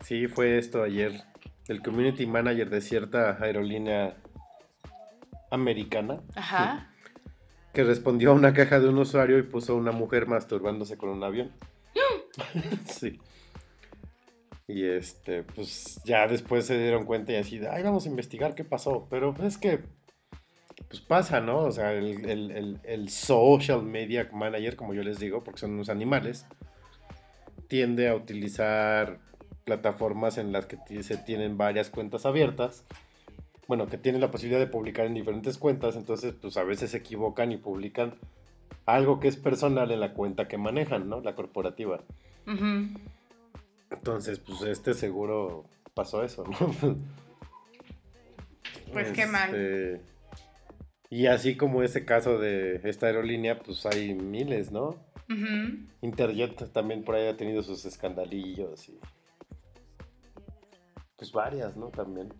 Sí, fue esto ayer. El community manager de cierta aerolínea americana ajá. que respondió a una caja de un usuario y puso a una mujer masturbándose con un avión. sí. Y este, pues ya después se dieron cuenta y así, ay, vamos a investigar qué pasó. Pero es que, pues pasa, ¿no? O sea, el, el- el- social media manager, como yo les digo, porque son unos animales, tiende a utilizar plataformas en las que se tienen varias cuentas abiertas. Bueno, que tienen la posibilidad de publicar en diferentes cuentas, entonces pues a veces se equivocan y publican algo que es personal en la cuenta que manejan, ¿no? La corporativa. Entonces, pues este seguro pasó eso, ¿no? Pues qué mal. Este, Y así como ese caso de esta aerolínea, pues hay miles, ¿no? Interjet también por ahí ha tenido sus escandalillos y... Pues varias, ¿no? También.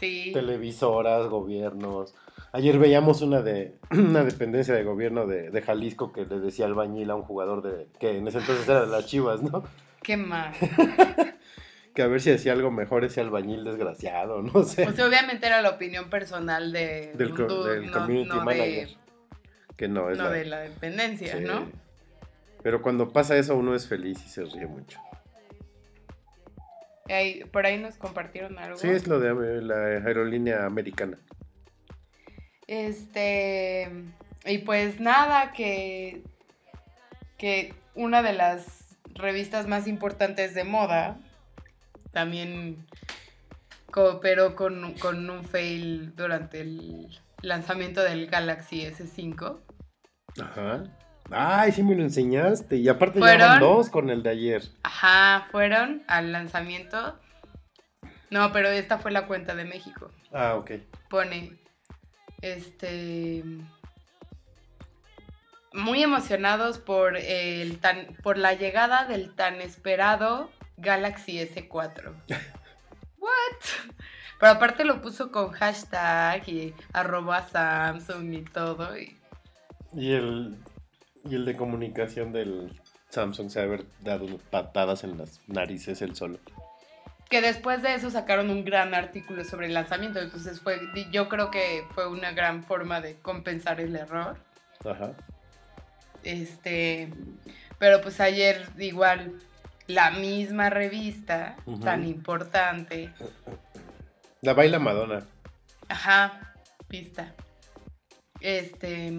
Sí. Televisoras, gobiernos. Ayer veíamos una de una dependencia de gobierno de, de Jalisco que le decía albañil a un jugador de que en ese entonces era de las Chivas, ¿no? Qué mal. Que a ver si hacía algo mejor ese albañil desgraciado, no sé. Sea, obviamente era la opinión personal de Del co- dude, del no, community no manager. de, que no es no la- de la dependencia, sí. ¿no? Pero cuando pasa eso uno es feliz y se ríe mucho. Ahí- por ahí nos compartieron algo. Sí, es lo de eh, la aerolínea americana. Este, y pues nada, que, que una de las revistas más importantes de moda también cooperó con, con un fail durante el lanzamiento del Galaxy S5. Ajá. Ay, sí me lo enseñaste. Y aparte ya van dos con el de ayer. Ajá, fueron al lanzamiento. No, pero esta fue la cuenta de México. Ah, ok. pone este muy emocionados por el tan por la llegada del tan esperado Galaxy S4. What? Pero aparte lo puso con hashtag y arroba Samsung y todo. y- Y el, y el de comunicación del Samsung se ha haber dado patadas en las narices el solo. que después de eso sacaron un gran artículo sobre el lanzamiento. Entonces fue, yo creo que fue una gran forma de compensar el error. Ajá. Este, pero pues ayer igual la misma revista tan importante, La baila Madonna. ajá, pista. Este,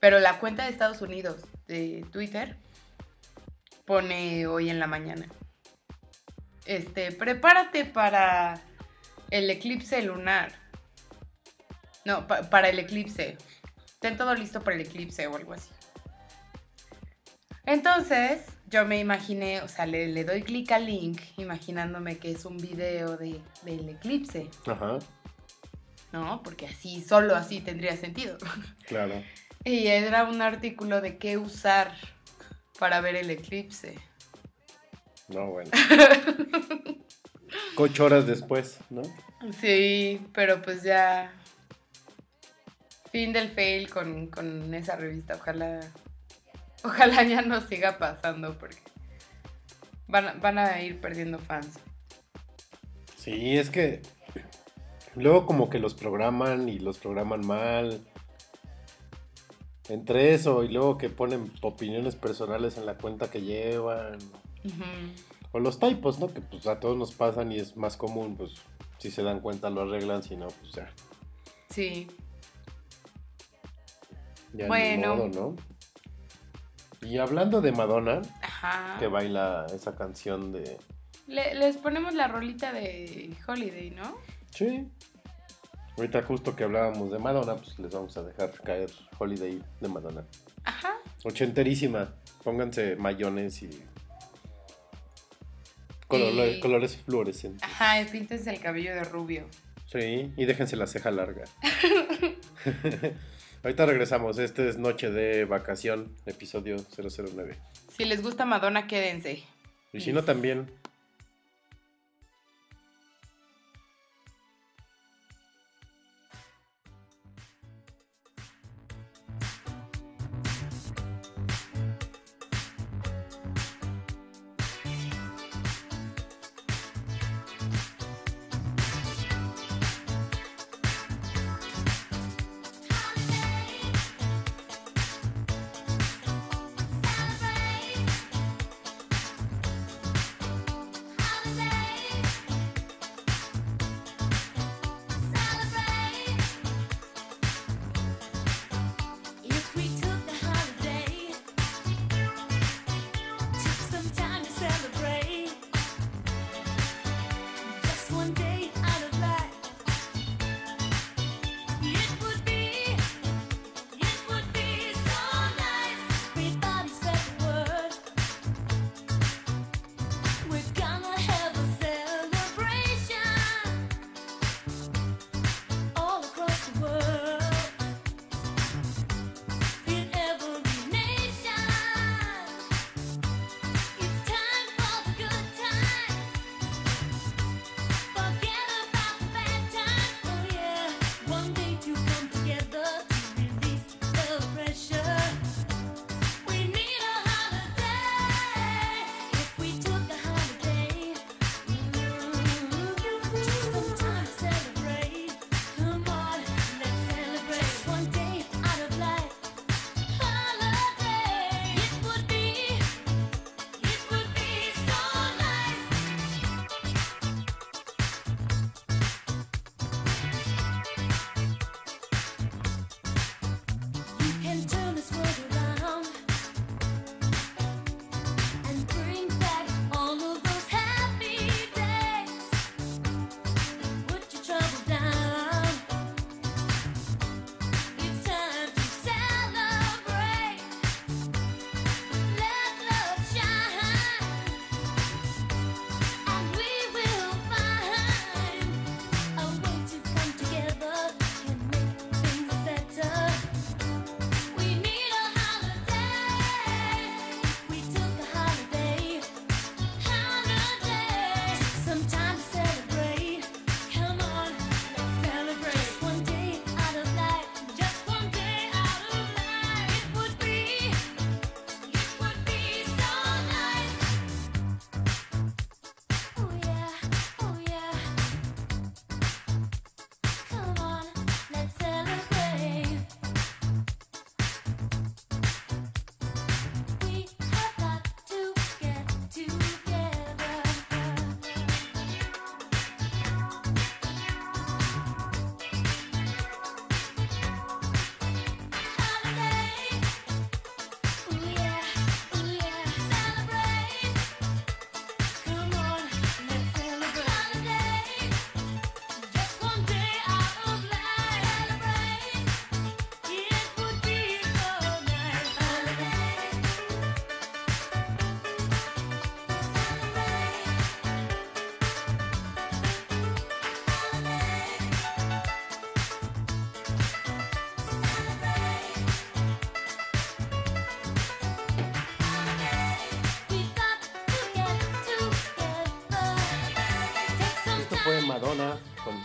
pero la cuenta de Estados Unidos de Twitter pone hoy en la mañana. Este, prepárate para el eclipse lunar. No, pa- para el eclipse. Ten todo listo para el eclipse o algo así. Entonces, yo me imaginé, o sea, le, le doy clic al link, imaginándome que es un video de, del eclipse, Ajá. ¿no? Porque así, solo así tendría sentido. Claro. Y era un artículo de qué usar para ver el eclipse. No, bueno. Ocho horas después, ¿no? Sí, pero pues ya. Fin del fail con, con esa revista. Ojalá. Ojalá ya no siga pasando porque van, a- van a ir perdiendo fans. Sí, es que luego como que los programan y los programan mal. Entre eso y luego que ponen opiniones personales en la cuenta que llevan. O los typos, ¿no? Que pues a todos nos pasan y es más común, pues si se dan cuenta lo arreglan, si no, pues ya. Sí. Ya Bueno. modo, ¿no? Y hablando de Madonna, Ajá. que baila esa canción de... Le- les ponemos la rolita de Holiday, ¿no? Sí. Ahorita justo que hablábamos de Madonna, pues les vamos a dejar caer Holiday de Madonna. Ajá. Ochenterísima. Pónganse mayones y... color- Y- colores fluorescentes. Ajá, y píntense el cabello de rubio. Sí, y déjense la ceja larga. Ahorita regresamos. Este es Noche de Vacación, episodio 009. Si les gusta Madonna, quédense. Y si no, también.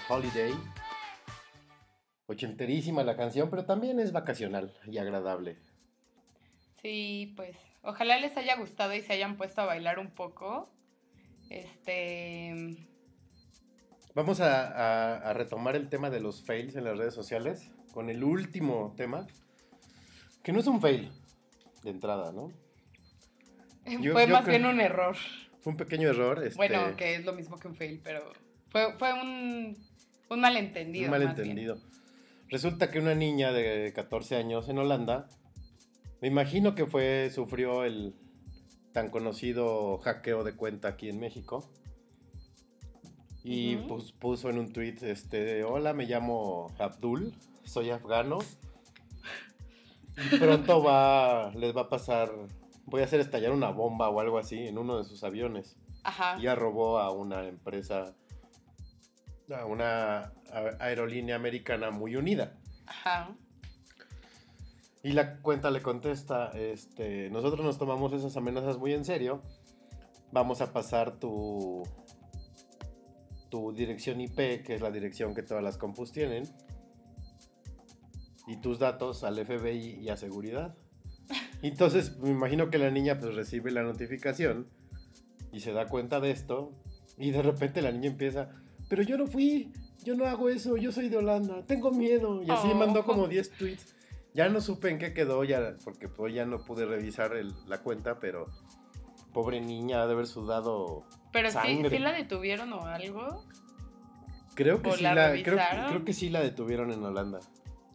Holiday. Ochenterísima la canción, pero también es vacacional y agradable. Sí, pues ojalá les haya gustado y se hayan puesto a bailar un poco. Este, Vamos a, a- a retomar el tema de los fails en las redes sociales con el último tema, que no es un fail de entrada, ¿no? Yo- fue yo más bien un error. Fue un pequeño error. Este, Bueno, que es lo mismo que un fail, pero fue, fue un, un malentendido. Un malentendido. Resulta que una niña de 14 años en Holanda, me imagino que fue, sufrió el tan conocido hackeo de cuenta aquí en México. Y pus- puso en un tweet, este, hola, me llamo Abdul, soy afgano. Y pronto va, les va a pasar, voy a hacer estallar una bomba o algo así en uno de sus aviones. Ajá. Ya robó a una empresa, a una aerolínea americana muy unida. Ajá. Y la cuenta le contesta, este, nosotros nos tomamos esas amenazas muy en serio. Vamos a pasar tu tu dirección IP, que es la dirección que todas las compus tienen, y tus datos al FBI y a seguridad. Entonces, me imagino que la niña pues recibe la notificación y se da cuenta de esto y de repente la niña empieza, pero yo no fui, yo no hago eso, yo soy de Holanda, tengo miedo. Y así Oh. mandó como 10 tweets. Ya no supe en qué quedó, ya, porque pues ya no pude revisar el- la cuenta, pero pobre niña ha de haber sudado Pero sí, sangre. sí la detuvieron o algo. Creo que ¿O sí la la, creo, revisaron? creo que sí la detuvieron en Holanda.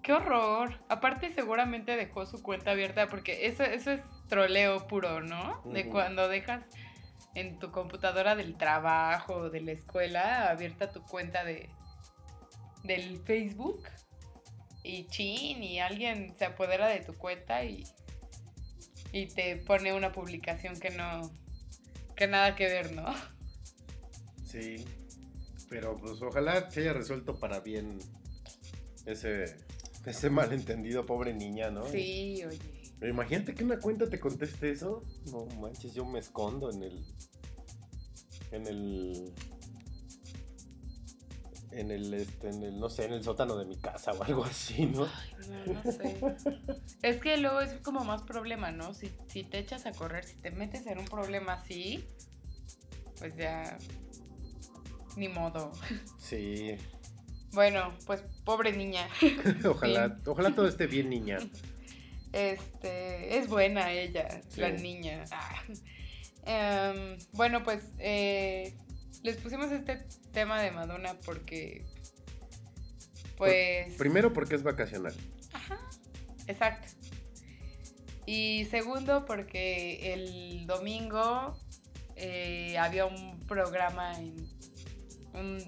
Qué horror. Aparte seguramente dejó su cuenta abierta porque eso, eso es troleo puro, ¿no? De cuando dejas en tu computadora del trabajo o de la escuela abierta tu cuenta de del Facebook y chin y alguien se apodera de tu cuenta y y te pone una publicación que no que nada que ver, ¿no? Sí. Pero pues ojalá se haya resuelto para bien ese, ese malentendido, pobre niña, ¿no? Sí, oye. Pero imagínate que una cuenta te conteste eso. No manches, yo me escondo en el. En el. En el, este, en el, no sé, en el sótano de mi casa o algo así, ¿no? Ay, no, no sé. Es que luego es como más problema, ¿no? Si, si te echas a correr, si te metes en un problema así, pues ya. Ni modo. Sí. Bueno, pues pobre niña. Ojalá, ojalá todo esté bien, niña. Este. Es buena ella, Sí. la niña. Ah. Em, bueno, pues. eh, les pusimos este tema de Madonna porque. Pues. Primero porque es vacacional. Exacto. Y segundo, porque el domingo eh, había un programa en un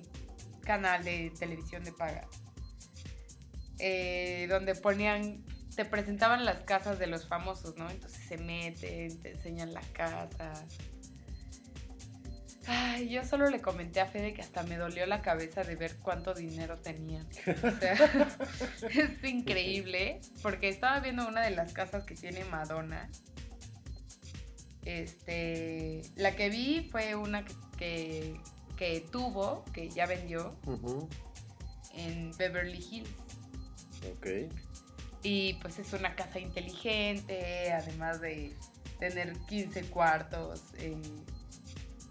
canal de televisión de paga eh, donde ponían, te presentaban las casas de los famosos, ¿no? Entonces se meten, te enseñan la casa. Ay, yo solo le comenté a Fede que hasta me dolió la cabeza de ver cuánto dinero tenían. O sea, es increíble porque estaba viendo una de las casas que tiene Madonna. Este, la que vi fue una que, que, que tuvo, que ya vendió en Beverly Hills. Ok. Y pues es una casa inteligente, además de tener 15 cuartos eh,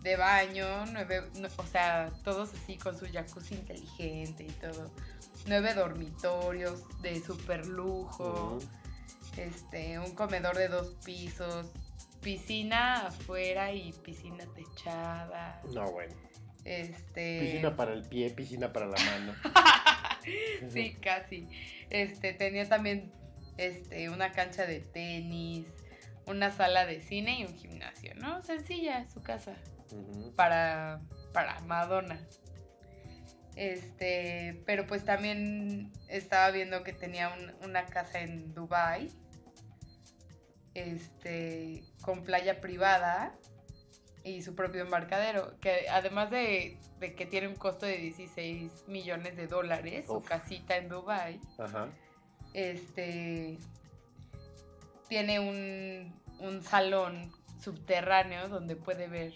de baño, nueve, no- o sea, todos así con su jacuzzi inteligente y todo. Nueve dormitorios de super lujo, este, un comedor de dos pisos, piscina afuera y piscina techada. No, bueno. Este, Piscina para el pie, piscina para la mano. Sí, casi. Este, tenía también este, una cancha de tenis, una sala de cine y un gimnasio, ¿no? Sencilla su casa para, para Madonna. Este, pero pues también estaba viendo que tenía un- una casa en Dubai, este, con playa privada y su propio embarcadero, que además de, de que tiene un costo de 16 millones de dólares, su Uf. casita en Dubai, Ajá. este, tiene un, un salón subterráneo donde puede ver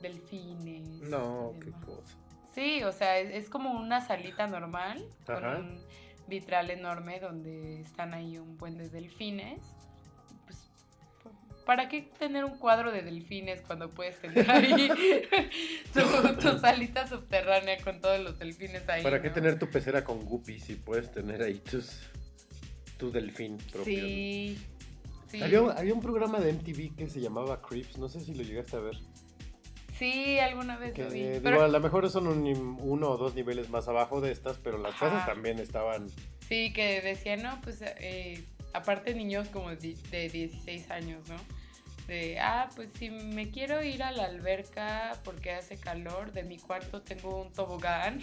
delfines. No, qué cosa. Sí, o sea, es, es como una salita normal con un vitral enorme donde están ahí un buen de delfines. ¿Para qué tener un cuadro de delfines cuando puedes tener ahí tu, tu salita subterránea con todos los delfines ahí? ¿Para qué no? tener tu pecera con guppies si puedes tener ahí tus, tu delfín propio? Sí. Sí. Había, había un programa de MTV que se llamaba Creeps, no sé si lo llegaste a ver. Sí, alguna vez Que, lo vi. Pero- a lo mejor son un- uno o dos niveles más abajo de estas, pero las Ajá. casas también estaban. Sí, que decían, no, pues eh, aparte niños como de, de 16 años, ¿no? De, ah, pues si me quiero ir a la alberca porque hace calor, de mi cuarto tengo un tobogán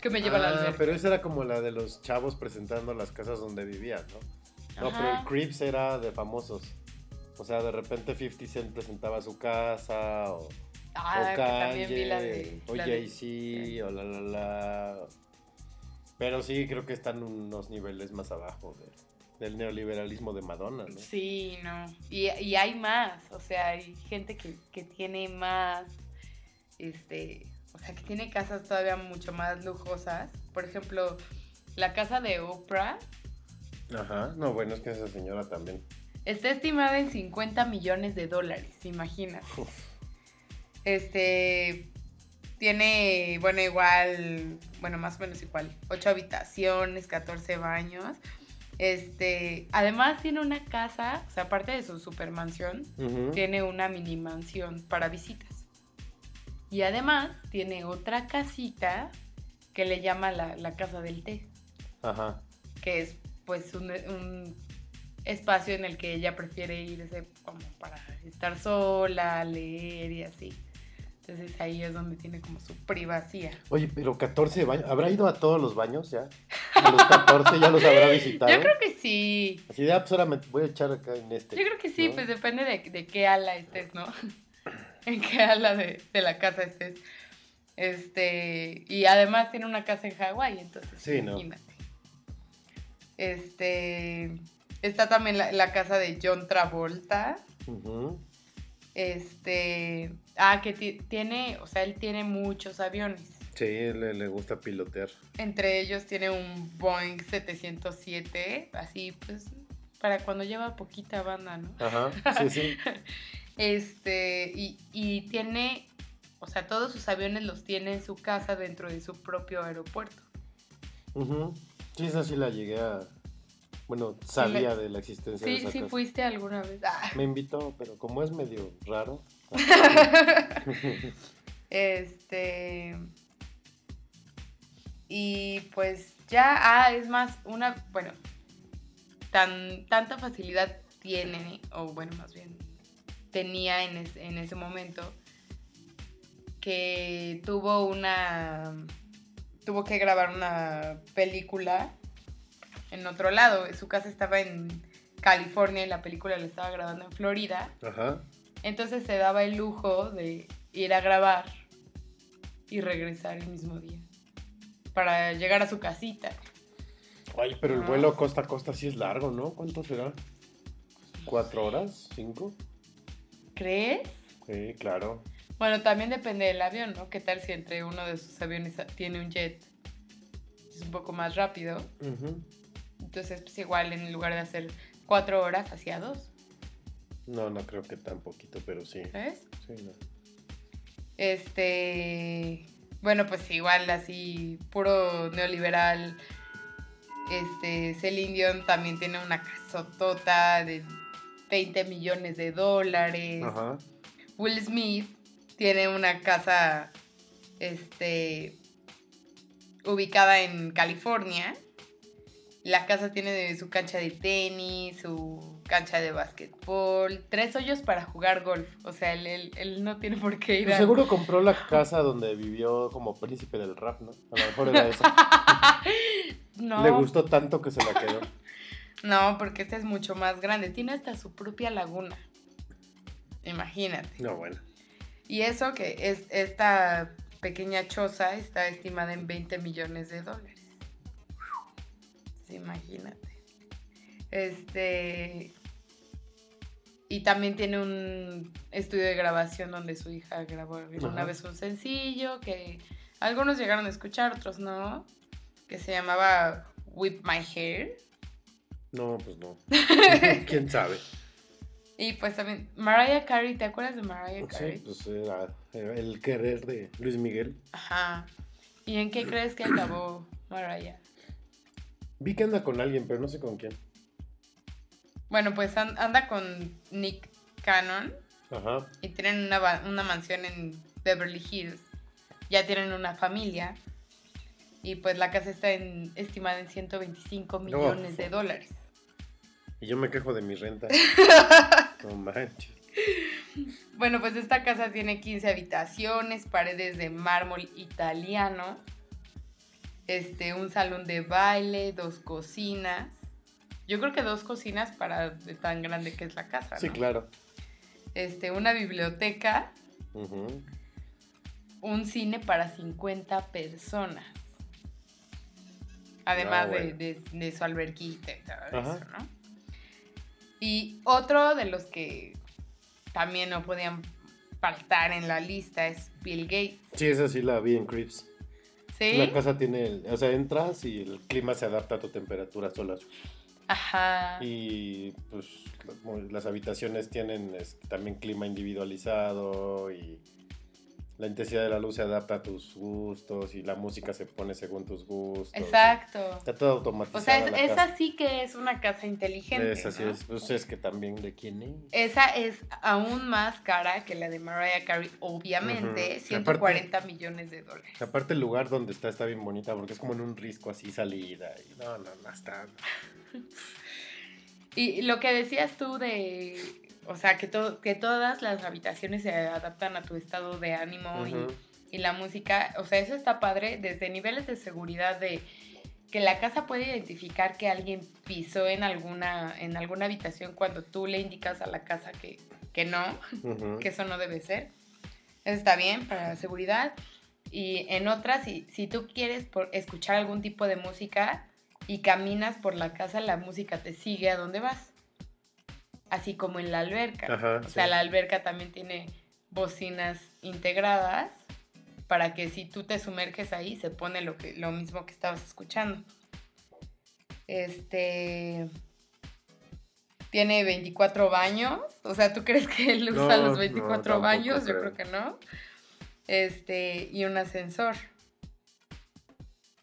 que me lleva a la Ah, alberca. pero esa era como la de los chavos presentando las casas donde vivían, ¿no? No, Ajá. pero el Creeps era de famosos. O sea, de repente 50 Cent presentaba su casa, o, Ah, o que también vi la Kanye, de... o de- Jay-Z, o la la la. Pero sí, creo que están unos niveles más abajo de- del neoliberalismo de Madonna, ¿no? Sí, no. Y, y hay más, o sea, hay gente que, que tiene más, este, o sea, que tiene casas todavía mucho más lujosas. Por ejemplo, la casa de Oprah Ajá, no, bueno, es que esa señora también. está estimada en 50 millones de dólares, imagínate. Este, tiene, bueno, igual, bueno, más o menos igual, 8 habitaciones, 14 baños. Este, además tiene una casa, o sea, aparte de su supermansión, Ujú. tiene una mini mansión para visitas. Y además tiene otra casita que le llama la, la casa del té, Ajá. que es pues un, un espacio en el que ella prefiere irse como para estar sola, leer y así. Entonces ahí es donde tiene como su privacidad. Oye, pero 14 baños. ¿Habrá ido a todos los baños ya? A los 14 ya los habrá visitado. Yo creo que sí. Así de, ah, pues ahora me voy a echar acá en este. Yo creo que sí, ¿no? pues depende de, de qué ala estés, ¿no? en qué ala de, de la casa estés. Este, y además tiene una casa en Hawái, entonces Sí, ¿no? imagínate. Este, está también la, la casa de John Travolta. Este, ah, que ti- tiene, o sea, él tiene muchos aviones. Sí, le, le gusta pilotear. Entre ellos tiene un Boeing 707, así pues para cuando lleva poquita banda, ¿no? Ajá, sí, sí. Este, y, y tiene, o sea, todos sus aviones los tiene en su casa dentro de su propio aeropuerto. Ujú. Sí, esa sí la llegué a... Bueno, sabía de la existencia de Sí, esa sí casa. fuiste alguna vez. Ah, Me invitó, pero como es medio raro. este. Y pues ya, ah, es más, una, bueno, tan, tanta facilidad tiene, o bueno, más bien, tenía en, es- en ese momento, que tuvo una, tuvo que grabar una película en otro lado. Su casa estaba en California y la película la estaba grabando en Florida. Ajá. Entonces se daba el lujo de ir a grabar y regresar el mismo día para llegar a su casita. Oye, pero el vuelo costa a costa sí es largo, ¿no? ¿Cuánto será? ¿Cuatro horas? ¿Cinco? ¿Crees? Sí, claro. Bueno, también depende del avión, ¿no? ¿Qué tal si entre uno de sus aviones tiene un jet? Es un poco más rápido. Ujú. Entonces, pues igual en lugar de hacer cuatro horas, hacía dos. No, no creo que tan poquito, pero sí. ¿Sabes? Sí, no. Este, bueno, pues igual así, puro neoliberal. Este, Celine Dion también tiene una casotota de 20 millones de dólares. Ajá. Will Smith tiene una casa, este, ubicada en California. La casa tiene su cancha de tenis, su cancha de básquetbol, tres hoyos para jugar golf. O sea, él, él- él no tiene por qué ir Pues a... seguro compró la casa donde vivió como príncipe del rap, ¿no? A lo mejor era esa. No, Le gustó tanto que se la quedó. no, porque este es mucho más grande. Tiene hasta su propia laguna. Imagínate. No, bueno. Y eso que es esta pequeña choza está estimada en 20 millones de dólares. Imagínate. Este. Y también tiene un estudio de grabación donde su hija grabó una vez un sencillo que Algunos llegaron a escuchar, otros no. Que se llamaba Whip My Hair. No, pues no. ¿Quién sabe? Y pues también Mariah Carey, ¿te acuerdas de Mariah Carey? Sí, pues era, era el querer de Luis Miguel. Ajá. ¿Y en qué crees que acabó Mariah? Vi que anda con alguien, pero no sé con quién. Bueno, pues an- anda con Nick Cannon Ajá. y tienen una, una mansión en Beverly Hills. Ya tienen una familia. Y pues la casa está en- estimada en 125 millones de dólares. Y yo me quejo de mi renta. no manches. Bueno, pues esta casa tiene 15 habitaciones, paredes de mármol italiano, este, un salón de baile, dos cocinas. Yo creo que dos cocinas para de tan grande que es la casa, Sí, ¿no? claro. Este, una biblioteca, un cine para 50 personas. Además Ah, bueno. de, de- de su alberquita y todo Ajá. eso, ¿no? Y otro de los que también no podían faltar en la lista es Bill Gates. Sí, esa sí la vi en Crips. ¿Sí? La casa tiene, el- o sea, entras y el clima se adapta a tu temperatura sola. Ajá. Y pues las habitaciones tienen también clima individualizado y la intensidad de la luz se adapta a tus gustos y la música se pone según tus gustos. Exacto. Está todo automatizado. O sea, es- esa sí que es una casa inteligente. Esa sí ¿no? es, pues es que también de quién es. Esa es aún más cara que la de Mariah Carey, obviamente, Ujú. 140 millones de dólares. Aparte el lugar donde está está bien bonita porque es como en un risco así salida y no, no, no está. Y lo que decías tú de, o sea, que, to- que todas las habitaciones se adaptan a tu estado de ánimo y- la música, o sea, eso está padre desde niveles de seguridad de que la casa puede identificar que alguien pisó en alguna, en alguna habitación cuando tú le indicas a la casa que, que no, que eso no debe ser. Eso está bien para la seguridad. Y en otras, si, si tú quieres por escuchar algún tipo de música y caminas por la casa, la música te sigue a donde vas. Así como en la alberca. Ajá, o sea, la alberca también tiene bocinas integradas para que si tú te sumerges ahí se pone lo, que, lo mismo que estabas escuchando. Este... Tiene 24 baños. O sea, ¿tú crees que él usa No, los no, 24 tampoco baños? Yo creo que no. Este, y un ascensor.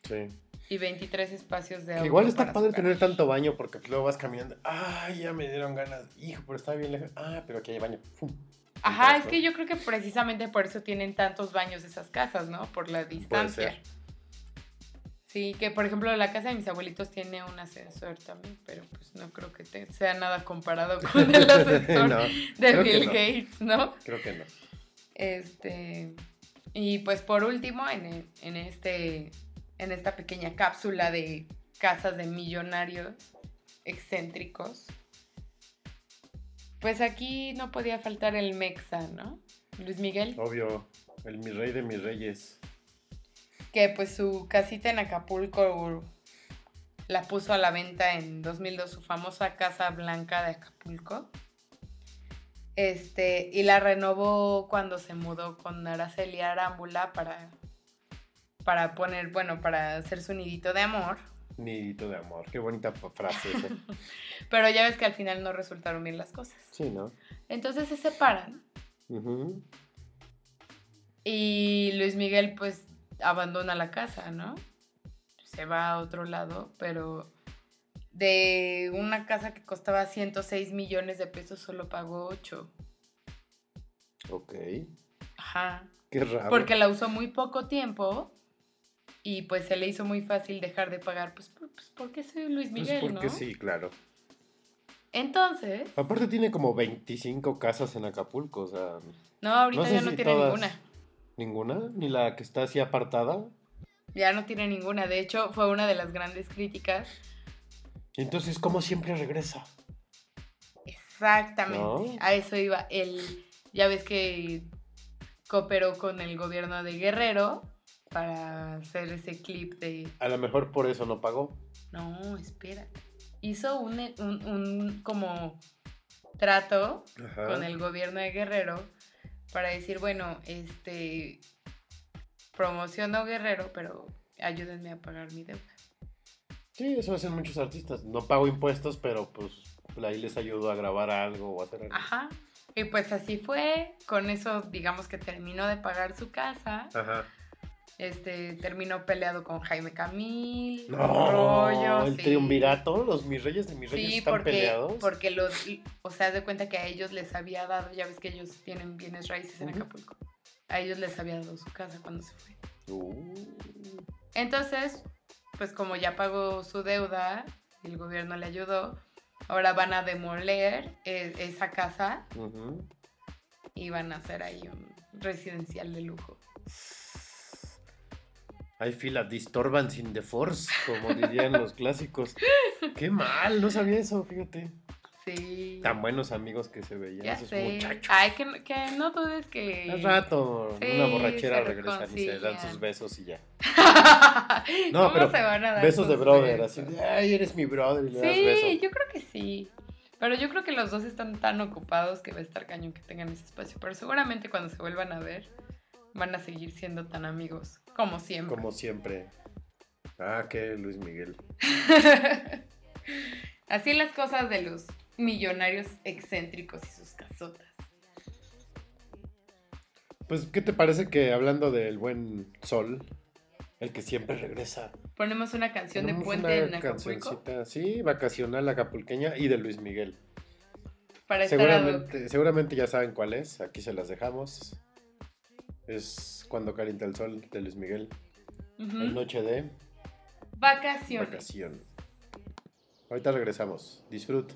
Sí. Y 23 espacios de auto igual está padre tener tanto baño porque luego vas caminando. Ay, ya me dieron ganas. Hijo, pero está bien lejos. Ah, pero aquí hay baño. Fum. Ajá, es que yo creo que precisamente por eso tienen tantos baños esas casas, ¿no? Por la distancia. ser. Sí, que por ejemplo la casa de mis abuelitos tiene un ascensor también, pero pues no creo que te- sea nada comparado con el ascensor No, de Bill no. Gates, ¿no? Creo que no. Este, y pues por último, en, en, este, en esta pequeña cápsula de casas de millonarios excéntricos, pues aquí no podía faltar el Mexa, ¿no? Luis Miguel, Obvio, el mi rey de mis reyes. que pues su casita en Acapulco la puso a la venta en 2002, su famosa Casa Blanca de Acapulco. Este, y la renovó cuando se mudó con Araceli Arámbula para, para poner, bueno, para hacer su nidito de amor. Nidito de amor. Qué bonita frase esa. Pero ya ves que al final no resultaron bien las cosas. Sí, ¿no? Entonces se separan Ujú. y Luis Miguel pues abandona la casa, ¿no? Se va a otro lado, pero de una casa que costaba 106 millones de pesos solo pagó 8. Ok. Ajá. Qué raro. Porque la usó muy poco tiempo y pues se le hizo muy fácil dejar de pagar, pues, por- pues porque soy Luis Pues Miguel, porque ¿no? sí, claro. Entonces, Aparte tiene como 25 casas en Acapulco, o sea, no, ahorita No sé ya no si tiene todas. ninguna. ninguna, ni la que está así apartada. Ya no tiene ninguna. De hecho, fue una de las grandes críticas. Entonces, como siempre regresa. Exactamente. ¿No? A eso iba. El, ya ves que cooperó con el gobierno de Guerrero para hacer ese clip de... A lo mejor por eso no pagó. No, espera. Hizo un, un, un como trato Ajá. con el gobierno de Guerrero para decir, bueno, este, promociono Guerrero, pero ayúdenme a pagar mi deuda. Sí, eso hacen muchos artistas. No pago impuestos, pero pues ahí les ayudo a grabar algo o a hacer algo. Ajá. Y pues así fue. Con eso, digamos que terminó de pagar su casa. Ajá. Este, terminó peleado con Jaime Camil. No, rollo, el sí. triunvirato, los mis reyes de mis reyes Sí, están porque, peleados. porque los, o sea, de cuenta que a ellos les había dado, ya ves que ellos tienen bienes raíces en. Acapulco. A ellos les había dado su casa cuando se fue. Uh, Entonces, pues como ya pagó su deuda, el gobierno le ayudó, ahora van a demoler eh, esa casa y van a hacer ahí un residencial de lujo. I feel a disturbance in the force, como dirían los clásicos. Qué mal, no sabía eso, fíjate. Sí. Tan buenos amigos que se veían Ya esos sé. muchachos. Ay, que, no- que no dudes que... Al rato, Sí, una borrachera regresan y se dan sus besos y ya. no, pero se van a dar Besos de brother, besos? así de, ay, eres mi brother y le das Sí, beso. yo creo que sí. Pero yo creo que los dos están tan ocupados que va a estar cañón que tengan ese espacio. Pero seguramente cuando se vuelvan a ver, van a seguir siendo tan amigos como siempre. Como siempre. Ah, que Luis Miguel. Así las cosas de los millonarios excéntricos y sus casotas. Pues, ¿qué te parece que hablando del buen sol, el que siempre regresa? Ponemos una canción de puente una en Acapulco cancioncita, sí, vacacional acapulqueña y de Luis Miguel. para estar. Seguramente, seguramente ya saben cuál es, aquí se las dejamos. Es Cuando calienta el sol de Luis Miguel. En noche de Vacaciones. vacación. Ahorita regresamos. Disfrut.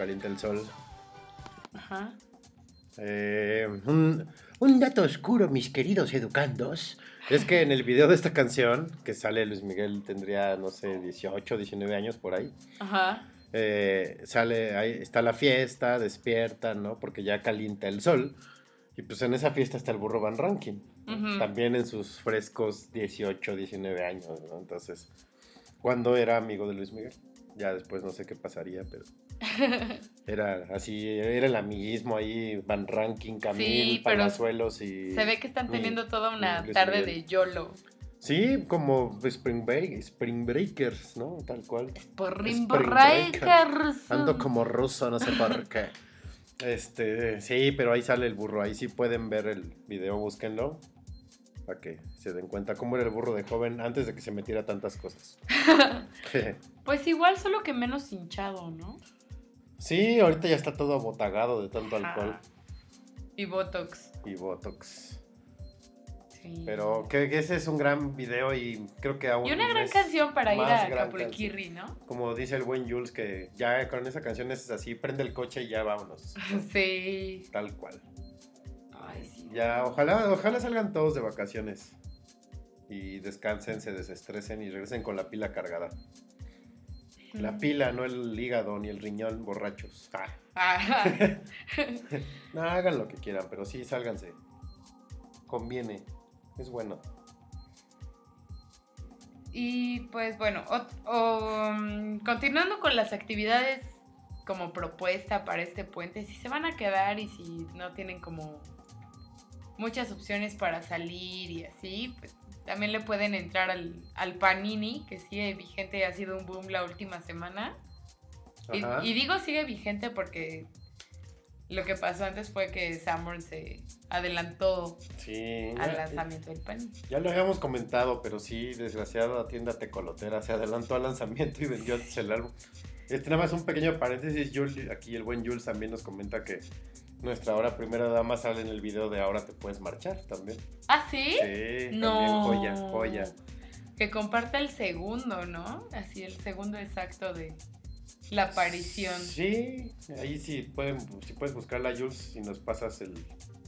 Calienta el sol. Ajá. Eh, un, un dato oscuro, mis queridos educandos, es que en el video de esta canción, que sale Luis Miguel, tendría, no sé, 18, 19 años por ahí, Ajá. eh, sale, ahí está la fiesta, despierta, ¿no? Porque ya calienta el sol. Y pues en esa fiesta está el burro Van Ranking. Ujú. También en sus frescos 18, 19 años, ¿no? Entonces, cuando era amigo de Luis Miguel? Ya después no sé qué pasaría, pero era así, era el amiguismo ahí, Van Ranking, Camil, Sí, Palazuelos y... Se ve que están y- teniendo toda una tarde Miguel. de YOLO. Sí, como Spring, Break, Spring Breakers, ¿no? Tal cual. Spring Breakers. Ando como ruso, no sé por qué. Este, sí, pero ahí sale el burro. Ahí sí pueden ver el video, búsquenlo. Para que se den cuenta cómo era el burro de joven antes de que se metiera tantas cosas. Pues igual, solo que menos hinchado, ¿no? sí, ahorita ya está todo abotagado de tanto Ajá. alcohol Y Botox. y botox. Sí. Pero que, que ese es un gran video y creo que aún Y una gran canción para ir a Capulquirri, ¿no? Como dice el buen Jules, que ya con esa canción es así, prende el coche y ya vámonos. Sí. Tal cual. Ay, sí. Ya, ojalá, ojalá salgan todos de vacaciones. Y descansen, se desestresen y regresen con la pila cargada. La pila, no el hígado ni el riñón borrachos. Ah, no, hagan lo que quieran, pero sí, sálganse. Conviene. Es bueno. Y pues bueno, o, mm, continuando con las actividades como propuesta para este puente, si se van a quedar y si no tienen como muchas opciones para salir y así, pues también le pueden entrar al, al Panini, que sigue vigente ha sido un boom la última semana. Y, digo sigue vigente porque lo que pasó antes fue que Sanborn se adelantó Sí. al lanzamiento del Panini. Ya lo habíamos comentado, pero sí, desgraciado la tienda tecolotera se adelantó al lanzamiento y vendió antes el álbum. Este nada más un pequeño paréntesis, Jules, aquí el buen Jules también nos comenta que nuestra ahora primera dama sale en el video de ahora te puedes marchar también. ¿Ah, sí? Sí, No. también joya, joya. Que comparta el segundo, ¿no? Así, el segundo exacto de la aparición. Sí, ahí sí pueden, si puedes buscarla Jules, si nos pasas el,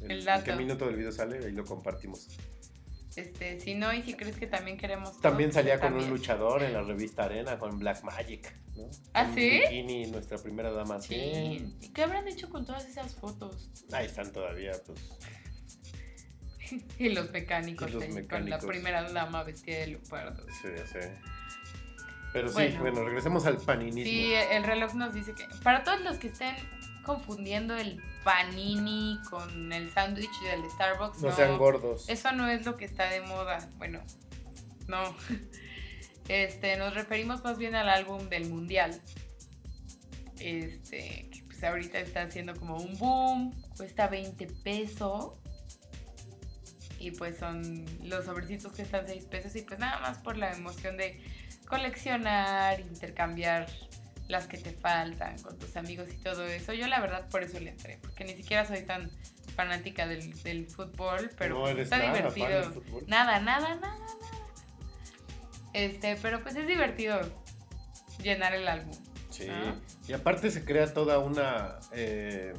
El en dato. qué minuto del video sale, ahí lo compartimos. Este, si no, y si crees que también queremos. También salía pues, con un luchador en la revista Arena con Black Magic, ¿no? ¿Ah, Con sí? Bikini, nuestra primera dama. Sí. ¿Y qué habrán hecho con todas esas fotos? Ahí están todavía, pues. Y los mecánicos, Y los ahí, con la primera dama vestida de leopardo. Sí, sí. Pero sí, Bueno. bueno, regresemos al paninismo. Sí, el reloj nos dice que para todos los que estén confundiendo el panini con el sándwich del Starbucks, no sean gordos. Eso no es lo que está de moda. Bueno, no. Este, nos referimos más bien al álbum del mundial. Este, que pues ahorita está haciendo como un boom. Cuesta 20 pesos. Y pues son los sobrecitos que están 6 pesos. Y pues nada más por la emoción de coleccionar, intercambiar las que te faltan con tus amigos y todo eso. Yo la verdad por eso le entré. Porque ni siquiera soy tan fanática del, del fútbol. Pero No pues, está nada divertido. Nada, nada, nada, nada. Este, pero pues es divertido llenar el álbum. Sí. Y aparte se crea toda una. eh,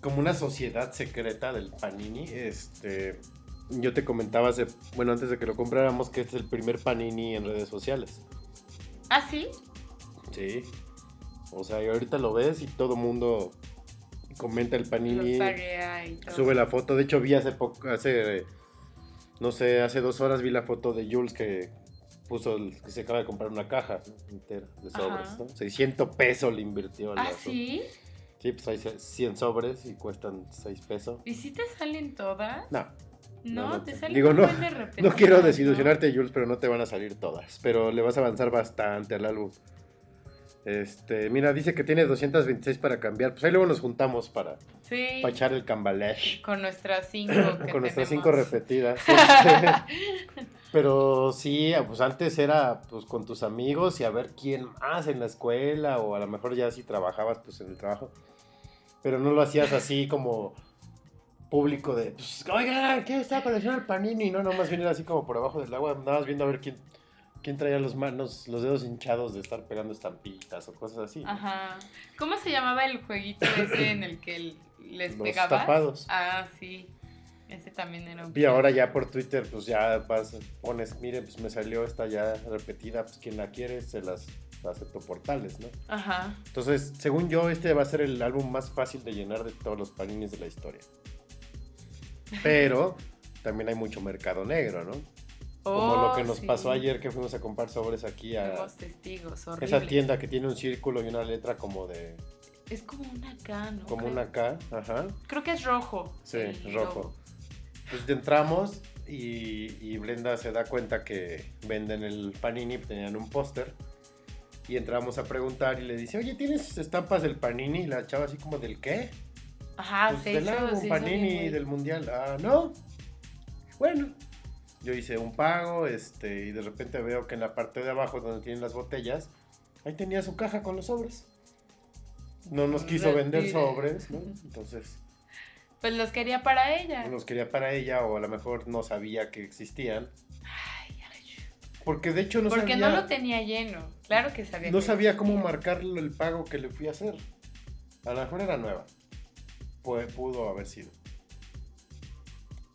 como una sociedad secreta del Panini. Este. Yo te comentaba hace. Bueno, antes de que lo compráramos, que este es el primer Panini en redes sociales. ¿Ah, sí? Sí. O sea, y ahorita lo ves y todo mundo comenta el Panini. Sube la foto. De hecho, vi hace poco, hace, no sé, hace dos horas vi la foto de Jules que puso, el- que se acaba de comprar una caja entera de sobres, Ajá. ¿no? 600 pesos le invirtió. ¿Ah, sí? Sí, pues hay 100 sobres y cuestan 6 pesos. ¿Y si te salen todas? No, No, no, te no. salen Digo, no, de repetidas, no quiero desilusionarte, Jules, pero no te van a salir todas. Pero le vas a avanzar bastante al álbum. Este, mira, dice que tiene 226 para cambiar. Pues ahí luego nos juntamos para, Sí. para echar el cambalache. Con nuestras cinco que con nuestras cinco repetidas. Este, Pero sí, pues antes era pues con tus amigos y a ver quién más en la escuela o a lo mejor ya si trabajabas pues en el trabajo. Pero no lo hacías así como público de, pues, oigan, ¿qué está coleccionando el Panini? No, nomás bien era así como por abajo del agua, nada más viendo a ver quién ¿Quién traía los manos, los dedos hinchados de estar pegando estampitas o cosas así? ¿no? Ajá. ¿Cómo se llamaba el jueguito ese en el que les Los pegabas? tapados. Ah, sí. Ese también era un Y ahora ya por Twitter, pues ya vas, pones, mire, pues me salió esta ya repetida, pues quien la quiere se las acepto por tales, ¿no? Ajá. Entonces, según yo, este va a ser el álbum más fácil de llenar de todos los paninis de la historia. Pero también hay mucho mercado negro, ¿no? Como lo Oh, que nos sí. pasó ayer que fuimos a comprar sobres aquí a Fuimos testigos, horrible. esa tienda que tiene un círculo y una letra como de Es como una K, ¿no? como Creo. una K, ajá. Creo que es rojo. Sí, rojo. Pues entramos y, y Brenda se da cuenta que venden el panini, tenían un póster. Y entramos a preguntar y le dice, oye, ¿tienes estampas del panini? Y la chava así como, ¿del qué? Ajá, Pues se del hizo, se hizo panini bien, güey. del mundial. Ah, no. Bueno. Yo hice un pago, este, y de repente veo que en la parte de abajo donde tienen las botellas, ahí tenía su caja con los sobres. No nos quiso vender Retire. sobres, ¿no? Entonces, Pues los quería para ella. los quería para ella o a lo mejor no sabía que existían. Ay, ay. Porque de hecho no Porque sabía, no lo tenía lleno. Claro que sabía. no que sabía cómo existía. marcar el pago que le fui a hacer. A lo mejor era nueva. Pu- pudo haber sido.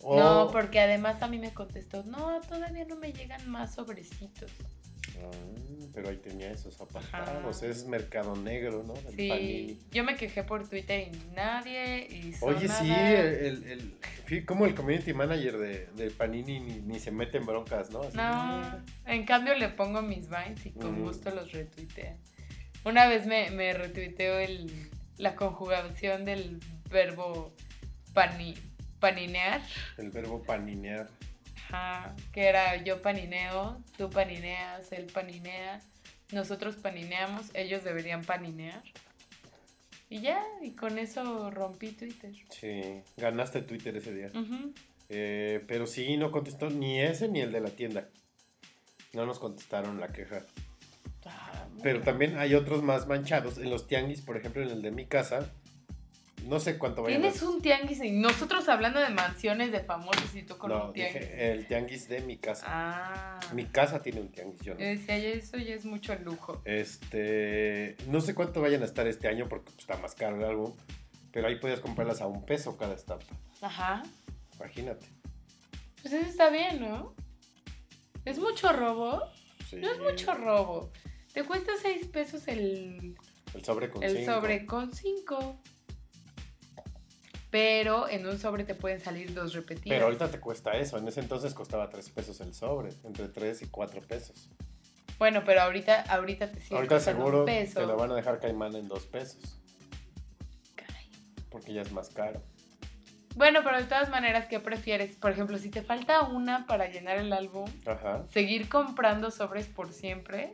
O- No, porque además a mí me contestó, no, todavía no me llegan más sobrecitos. Ah, pero ahí tenía esos apartados. Ajá. Es mercado negro, ¿no? El Sí, panini. yo me quejé por Twitter y nadie hizo Oye, sí, el, el, como el community manager de, de Panini ni, ni se mete en broncas, ¿no? Así, No, en cambio le pongo mis vines y con gusto los retuitea. Una vez me, me retuiteó el, la conjugación del verbo pani, paninear, El verbo paninear. ajá, que era yo panineo, tú panineas, él paninea, nosotros panineamos, ellos deberían paninear. Y ya, y con eso rompí Twitter. Sí, ganaste Twitter ese día. Eh, pero sí, no contestó ni ese ni el de la tienda. No nos contestaron la queja. Ah, Pero también hay otros más manchados. En los tianguis, por ejemplo, en el de mi casa. No sé cuánto vayan Tienes un tianguis y nosotros hablando de mansiones de famosos y tú con No, un tianguis. dije el tianguis de mi casa. Ah. Mi casa tiene un tianguis, yo no. Decía, eso ya es mucho lujo. Este, no sé cuánto vayan a estar este año porque pues, está más caro el álbum, pero ahí podías comprarlas a un peso cada estampa. Ajá. Imagínate. Pues eso está bien, ¿no? ¿Es mucho robo? Sí. No es mucho robo. Te cuesta 6 pesos el, El sobre con el cinco. sobre con 5. Pero en un sobre te pueden salir dos repetidas. Pero ahorita te cuesta eso. En ese entonces costaba 3 pesos el sobre, entre 3 y 4 pesos. Bueno, pero ahorita, ahorita te sigue ahorita seguro un peso. te lo van a dejar caimán en 2 pesos, Caray. porque ya es más caro. Bueno, pero de todas maneras, ¿qué prefieres? Por ejemplo, si te falta una para llenar el álbum, Ajá. seguir comprando sobres por siempre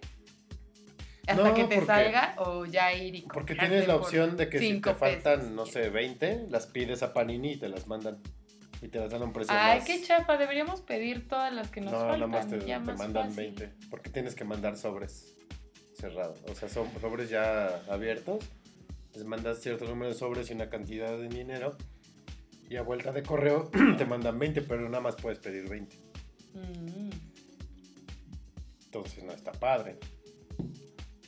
hasta No, que te porque- salga o ya ir y Porque tienes la por opción de que si te faltan, no sé, 20, las pides a Panini y te las mandan. Y te las dan a un precio Ay, más. qué chafa, deberíamos pedir todas las que nos no, faltan. nada más te, te más mandan fácil. 20. Porque tienes que mandar sobres cerrados. O sea, son sobres ya abiertos. Les mandas cierto número de sobres y una cantidad de dinero. Y a vuelta de correo te mandan 20, pero nada más puedes pedir 20. Mm. Entonces no está padre.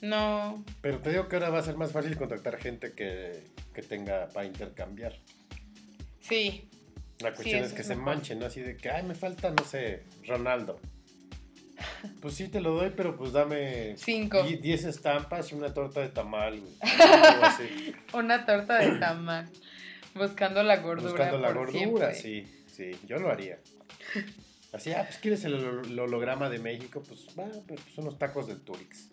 No, Pero te digo que ahora va a ser más fácil contactar gente que, que tenga para intercambiar. sí. La cuestión es que es se mejor. manchen, ¿no? Así de que, ay, me falta, no sé, Ronaldo. Pues sí, te lo doy, pero pues dame Cinco. die- 10 estampas y una torta de tamal, güey. Algo así. Una torta de tamal. Buscando la gordura. Buscando la por gordura, siempre. sí, sí, yo lo haría. Así, ah, pues quieres el, holo- el holograma de México, pues va, pues unos tacos del Turix.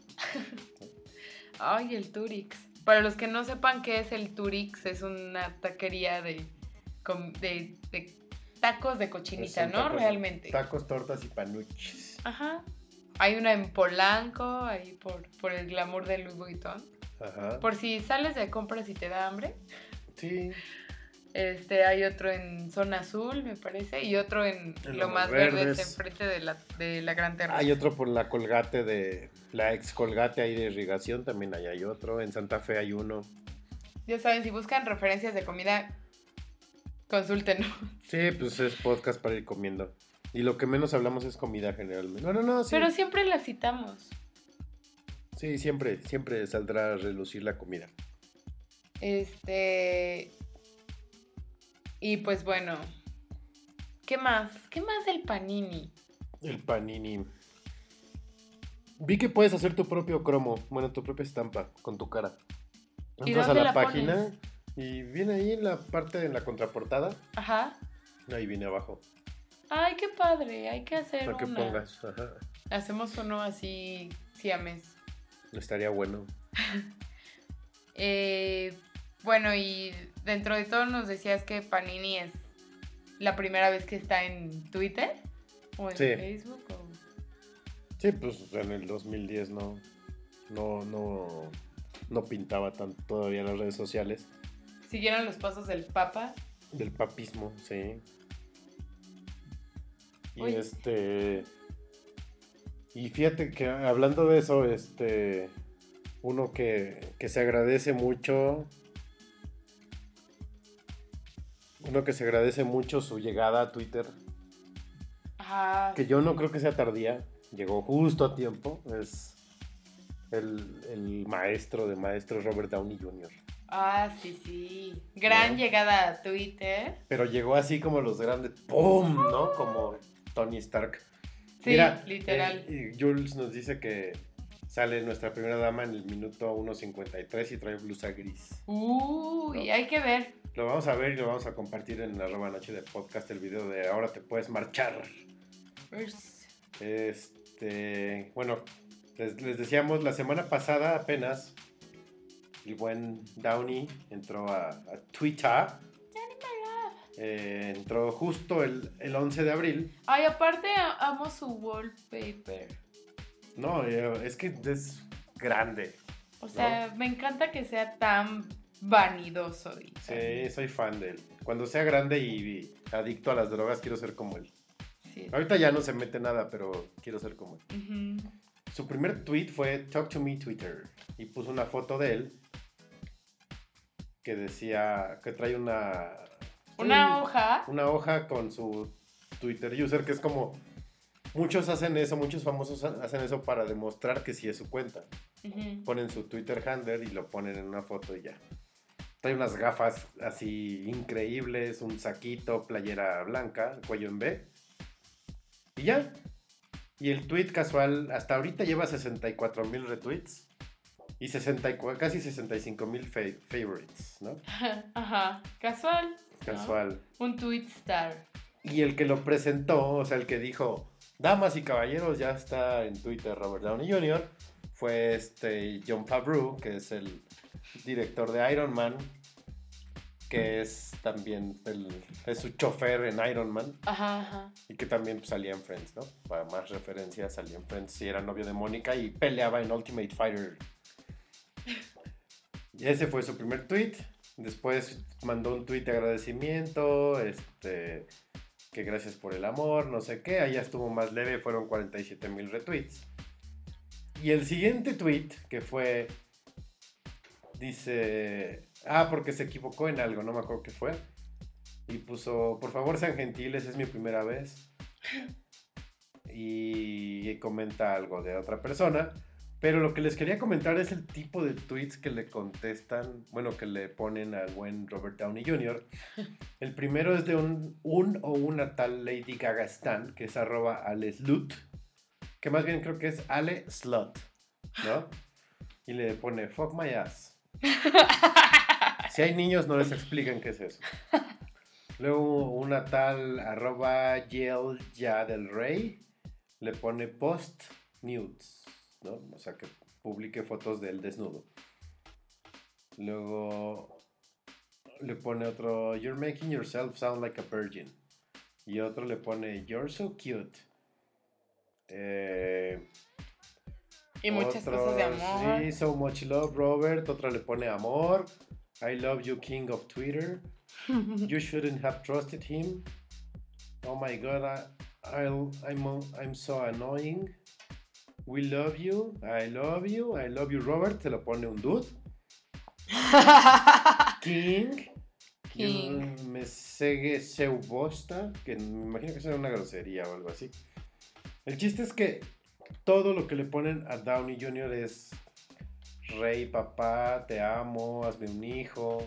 Ay, el Turix. Para los que no sepan qué es el Turix, es una taquería de, de, de tacos de cochinita, ¿no? tacos- Realmente. Tacos, tortas y panuchis. Ajá. Hay una en Polanco, ahí por, por el glamour de Louis Vuitton. Ajá. Por si sales de compras y te da hambre. Sí, Este, hay otro en Zona Azul, me parece, y otro en, En Lo Más Verdes. enfrente de la, de la Gran Terraza. hay otro por la colgate de, la ex colgate ahí de irrigación, también ahí hay otro. En Santa Fe hay uno. Ya saben, si buscan referencias de comida, consúltenos. Sí, pues es podcast para ir comiendo. Y lo que menos hablamos es comida generalmente. No, no, no, sí. Pero siempre la citamos. Sí, siempre, siempre saldrá a relucir la comida. Este. Y pues bueno. ¿Qué más? ¿Qué más del panini? El panini. Vi que puedes hacer tu propio cromo, bueno, tu propia estampa con tu cara. ¿Y Entras a la, la página pones? y viene ahí en la parte, en la contraportada. Ajá. Ahí viene abajo. Ay, qué padre. Hay que hacer Para que una. pongas. Ajá. Hacemos uno así siames. Estaría bueno. Eh, bueno, y dentro de todo nos decías que Panini es la primera vez que está en Twitter o en Sí. Facebook. o- Sí, pues en el 2010 no, no, no, no pintaba tanto todavía las redes sociales. Siguieron los pasos del Papa. Del papismo, sí. Y este. Y fíjate que hablando de eso, este. Uno que, que se agradece mucho. Uno que se agradece mucho su llegada a Twitter. Ajá. Que yo no creo que sea tardía. Llegó justo a tiempo. Es el, el maestro de maestros Robert Downey Jr. Ah, sí, sí. Gran ¿No? llegada a Twitter. Pero llegó así como los grandes. ¡Pum! ¿No? Como Tony Stark. Sí, Mira, literal. eh, y Jules nos dice que sale nuestra primera dama en el minuto 1.53 y trae blusa gris. Uy, hay que ver. Lo vamos a ver y lo vamos a compartir en la arroba noche de podcast el video de ahora te puedes marchar. Este, bueno, les, les decíamos la semana pasada apenas el buen Downey entró a, a Twitter. Eh, entró justo el, el 11 de abril. Ay, aparte amo su wallpaper. No, es que es grande. O sea, me encanta que sea tan vanidoso. y Sí, soy fan de él. Cuando sea grande y, adicto a las drogas, quiero ser como él. sí. Ahorita ya no se mete nada, pero quiero ser como él. Su primer tweet fue Talk to me Twitter. Y puso una foto de él que decía que trae una. Una hoja. Una hoja con su Twitter user, que es como. Muchos hacen eso, muchos famosos ha- hacen eso para demostrar que sí es su cuenta. Ponen su Twitter handler y lo ponen en una foto y ya. Trae unas gafas así increíbles, un saquito, playera blanca, cuello en B. Y ya. Y el tweet casual hasta ahorita lleva 64 mil retweets y 64, casi 65 mil fa- favorites, ¿no? Ajá. Casual. ¿no? Casual. Un tweet star. Y el que lo presentó, o sea, el que dijo, damas y caballeros, ya está en Twitter Robert Downey Jr., fue este John Favreau, que es el director de Iron Man, que es también el, es su chofer en Iron Man, Ajá, ajá. y que también pues, salía en Friends, ¿no? Para más referencias, salía en Friends, y era novio de Mónica y peleaba en Ultimate Fighter. Y ese fue su primer tweet. Después mandó un tweet de agradecimiento, este, que gracias por el amor, no sé qué. Ya estuvo más leve, fueron 47 mil retweets. Y el siguiente tweet, que fue, dice, ah, porque se equivocó en algo, no me acuerdo qué fue. Y puso, por favor sean gentiles, es mi primera vez. Y comenta algo de otra persona. Pero lo que les quería comentar es el tipo de tweets que le contestan, bueno, que le ponen al buen Robert Downey Jr. El primero es de un, un o una tal Lady Gaga Stan, que es arroba aleslut, que más bien creo que es Ale Slut, ¿no? Y le pone, fuck my ass. Si hay niños, no les explican qué es eso. Luego una tal arroba Yel Ya del Rey le pone post nudes, ¿no? O sea, que publique fotos del desnudo. Luego le pone otro, You're making yourself sound like a virgin. Y otro le pone, You're so cute. Eh, Y muchas otro, cosas de amor. Sí, so much love, Robert. Otra le pone amor. I love you, king of Twitter. you shouldn't have trusted him. Oh my god, I, I'll, I'm, I'm so annoying. We love you. I love you. I love you, Robert. Se lo pone un dude. King. King. un Mesegue Seubosta, que me imagino que será una grosería o algo así. El chiste es que todo lo que le ponen a Downey Jr. es rey, papá, te amo, hazme un hijo.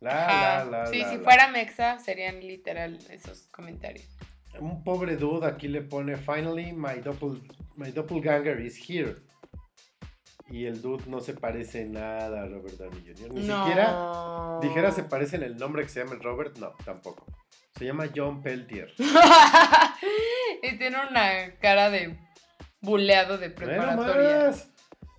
La, la, la, sí, la, si la. fuera Mexa serían literal esos comentarios. Un pobre dude aquí le pone, finally my, doppel, my doppelganger is here. Y el dude no se parece nada a Robert Downey Jr. Ni no. siquiera dijera se parece en el nombre que se llama Robert, no, tampoco. Se llama John Peltier. y tiene una cara de buleado de preparatoria. más.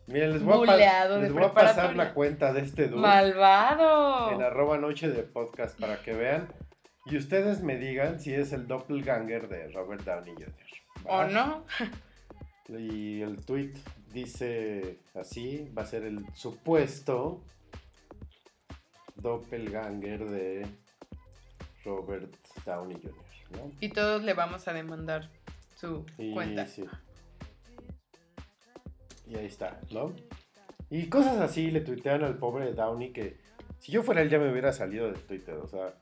Miren, les voy, a, Buleado de les voy a pasar la cuenta de este dude Malvado. en arroba noche de podcast para que vean y ustedes me digan si es el doppelganger de Robert Downey Jr. ¿va? ¿O no? Y el tweet dice así, va a ser el supuesto doppelganger de Robert Downey Jr. ¿no? Y todos le vamos a demandar su Y, cuenta. sí. Y ahí está, ¿no? Y cosas así le tuitean al pobre Downey que si yo fuera él ya me hubiera salido de Twitter, o sea,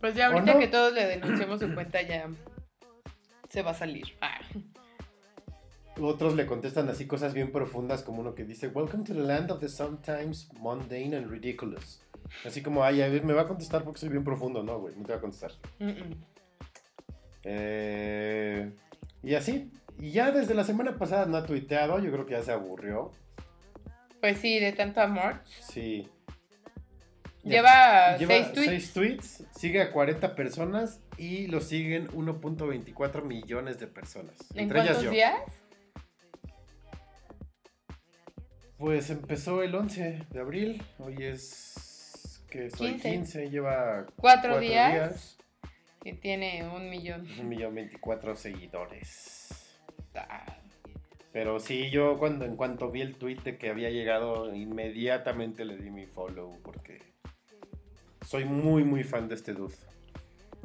Pues ya ahorita no? que todos le denunciemos su cuenta ya se va a salir. Ah. Otros le contestan así cosas bien profundas como uno que dice, Welcome to the land of the sometimes mundane and ridiculous. Así como, ay, a ver, me va a contestar porque soy bien profundo, no, güey, no te va a contestar. Mm, mm. Eh, y así, y ya desde la semana pasada no ha tuiteado, yo creo que ya se aburrió. Pues sí, de tanto amor. Sí. Lleva, Lleva seis tweets. seis tweets, sigue a 40 personas y lo siguen 1.24 millones de personas. ¿En entre ellas cuántos yo. días? Pues empezó el 11 de abril, hoy es que soy 15. 15, lleva Cuatro, cuatro días. Y tiene un millón. un millón 24 seguidores. Ah, Pero sí, yo cuando en cuanto vi el tweet de que había llegado, inmediatamente le di mi follow porque soy muy muy fan de este dude.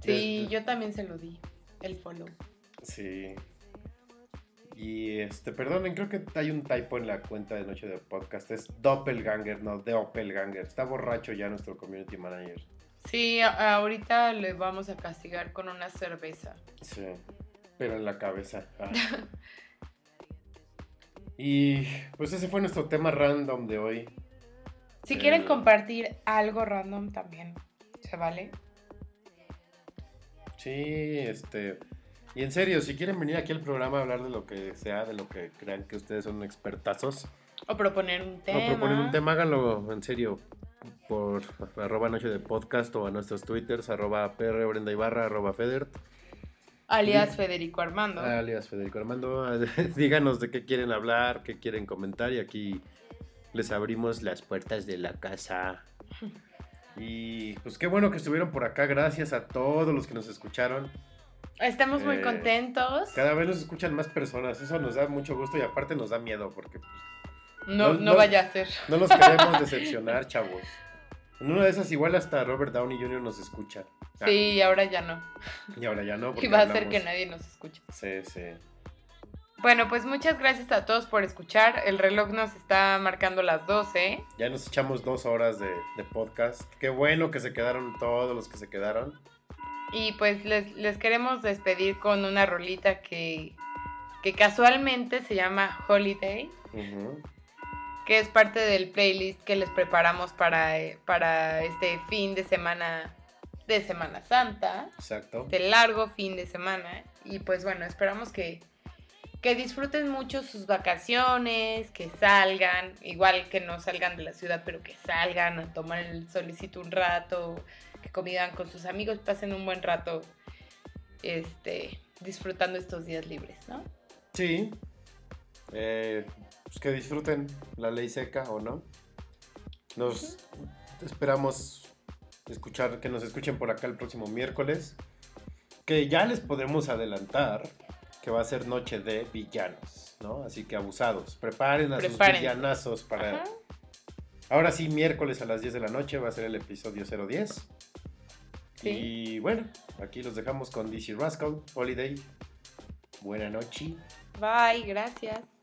Sí, Desde- yo también se lo di. El follow. Sí. Y este, perdonen, creo que hay un typo en la cuenta de Noche de Podcast. Es Doppelganger, no Doppelganger. Está borracho ya nuestro community manager. Sí, ahorita le vamos a castigar con una cerveza. Sí. Pero en la cabeza. Ah. Y pues ese fue nuestro tema random de hoy. Si Eh. quieren compartir algo random también, ¿se vale? Sí, este. Y en serio, si quieren venir aquí al programa a hablar de lo que sea, de lo que crean que ustedes son expertazos, O proponer un tema. o proponer un tema, háganlo en serio por arroba noche de podcast o a nuestros twitters, arroba PR Brenda Ibarra, arroba Federt, Alias Federico Armando. alias Federico Armando. Díganos de qué quieren hablar, qué quieren comentar y aquí les abrimos las puertas de la casa. Y pues qué bueno que estuvieron por acá, gracias a todos los que nos escucharon. Estamos muy Eh, contentos. Cada vez nos escuchan más personas, eso nos da mucho gusto y aparte nos da miedo porque pues, No, no- no, no- vaya a ser. no los queremos decepcionar, chavos. En una de esas igual hasta Robert Downey Jr. nos escucha. Ah, Sí, ahora ya no. Y ahora ya no. porque Y va a ser que nadie nos escuche. Sí, sí. Bueno, pues muchas gracias a todos por escuchar. El reloj nos está marcando las 12. Ya nos echamos dos horas de, de podcast. Qué bueno que se quedaron todos los que se quedaron. Y pues les, les queremos despedir con una rolita que, que casualmente se llama Holiday, que es parte del playlist que les preparamos para, eh, para este fin de semana de Semana Santa, Exacto. este largo fin de semana. Y pues bueno, esperamos que, que disfruten mucho sus vacaciones, que salgan, igual que no salgan de la ciudad, pero que salgan a tomar el solicito un rato, que convivan con sus amigos, pasen un buen rato este, disfrutando estos días libres, ¿no? Sí. Eh, pues que disfruten la ley seca o no. Nos esperamos escuchar, que nos escuchen por acá el próximo miércoles. Que ya les podemos adelantar que va a ser noche de villanos, ¿no? Así que abusados. Preparen a sus villanazos para. Ajá. Ahora sí, miércoles a las 10 de la noche va a ser el episodio 010. Sí. Y bueno, aquí los dejamos con DC Rascal, Holiday. Buena noche. Bye, gracias.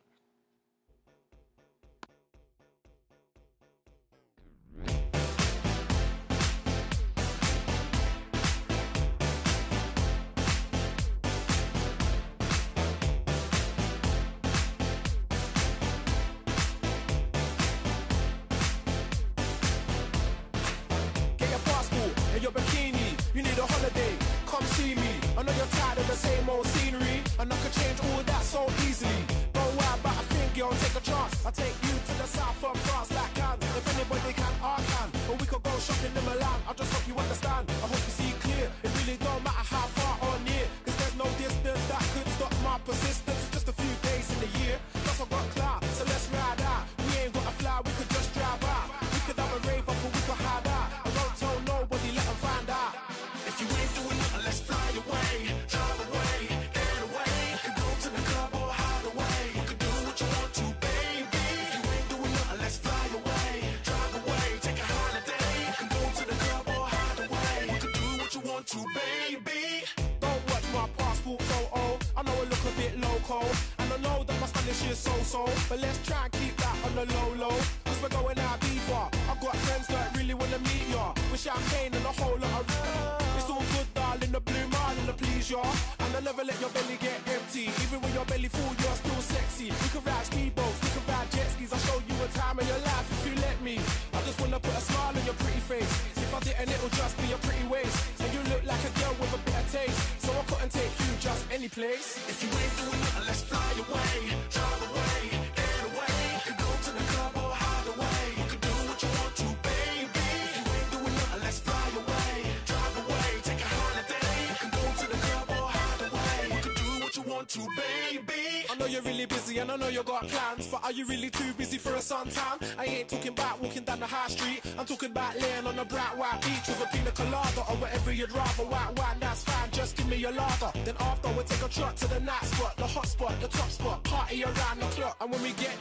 I know you got plans, but are you really too busy for a suntan? I ain't talking about walking down the high street. I'm talking about laying on a bright white beach with a pina colada or whatever you'd rather. White wine, that's fine. Just give me your lager. Then after, we'll take a truck to the night spot, the hot spot, the top spot. Party around the clock, and when we get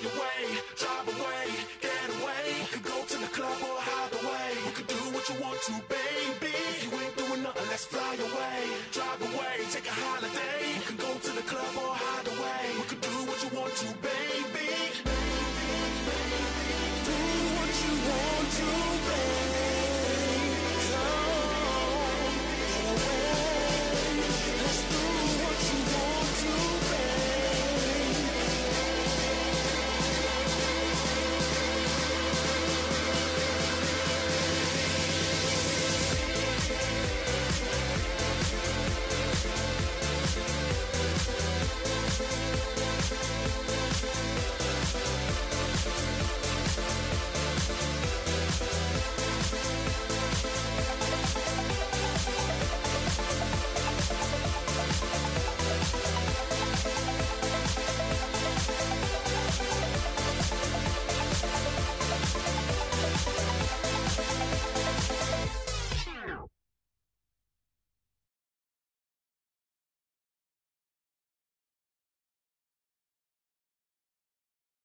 fly away.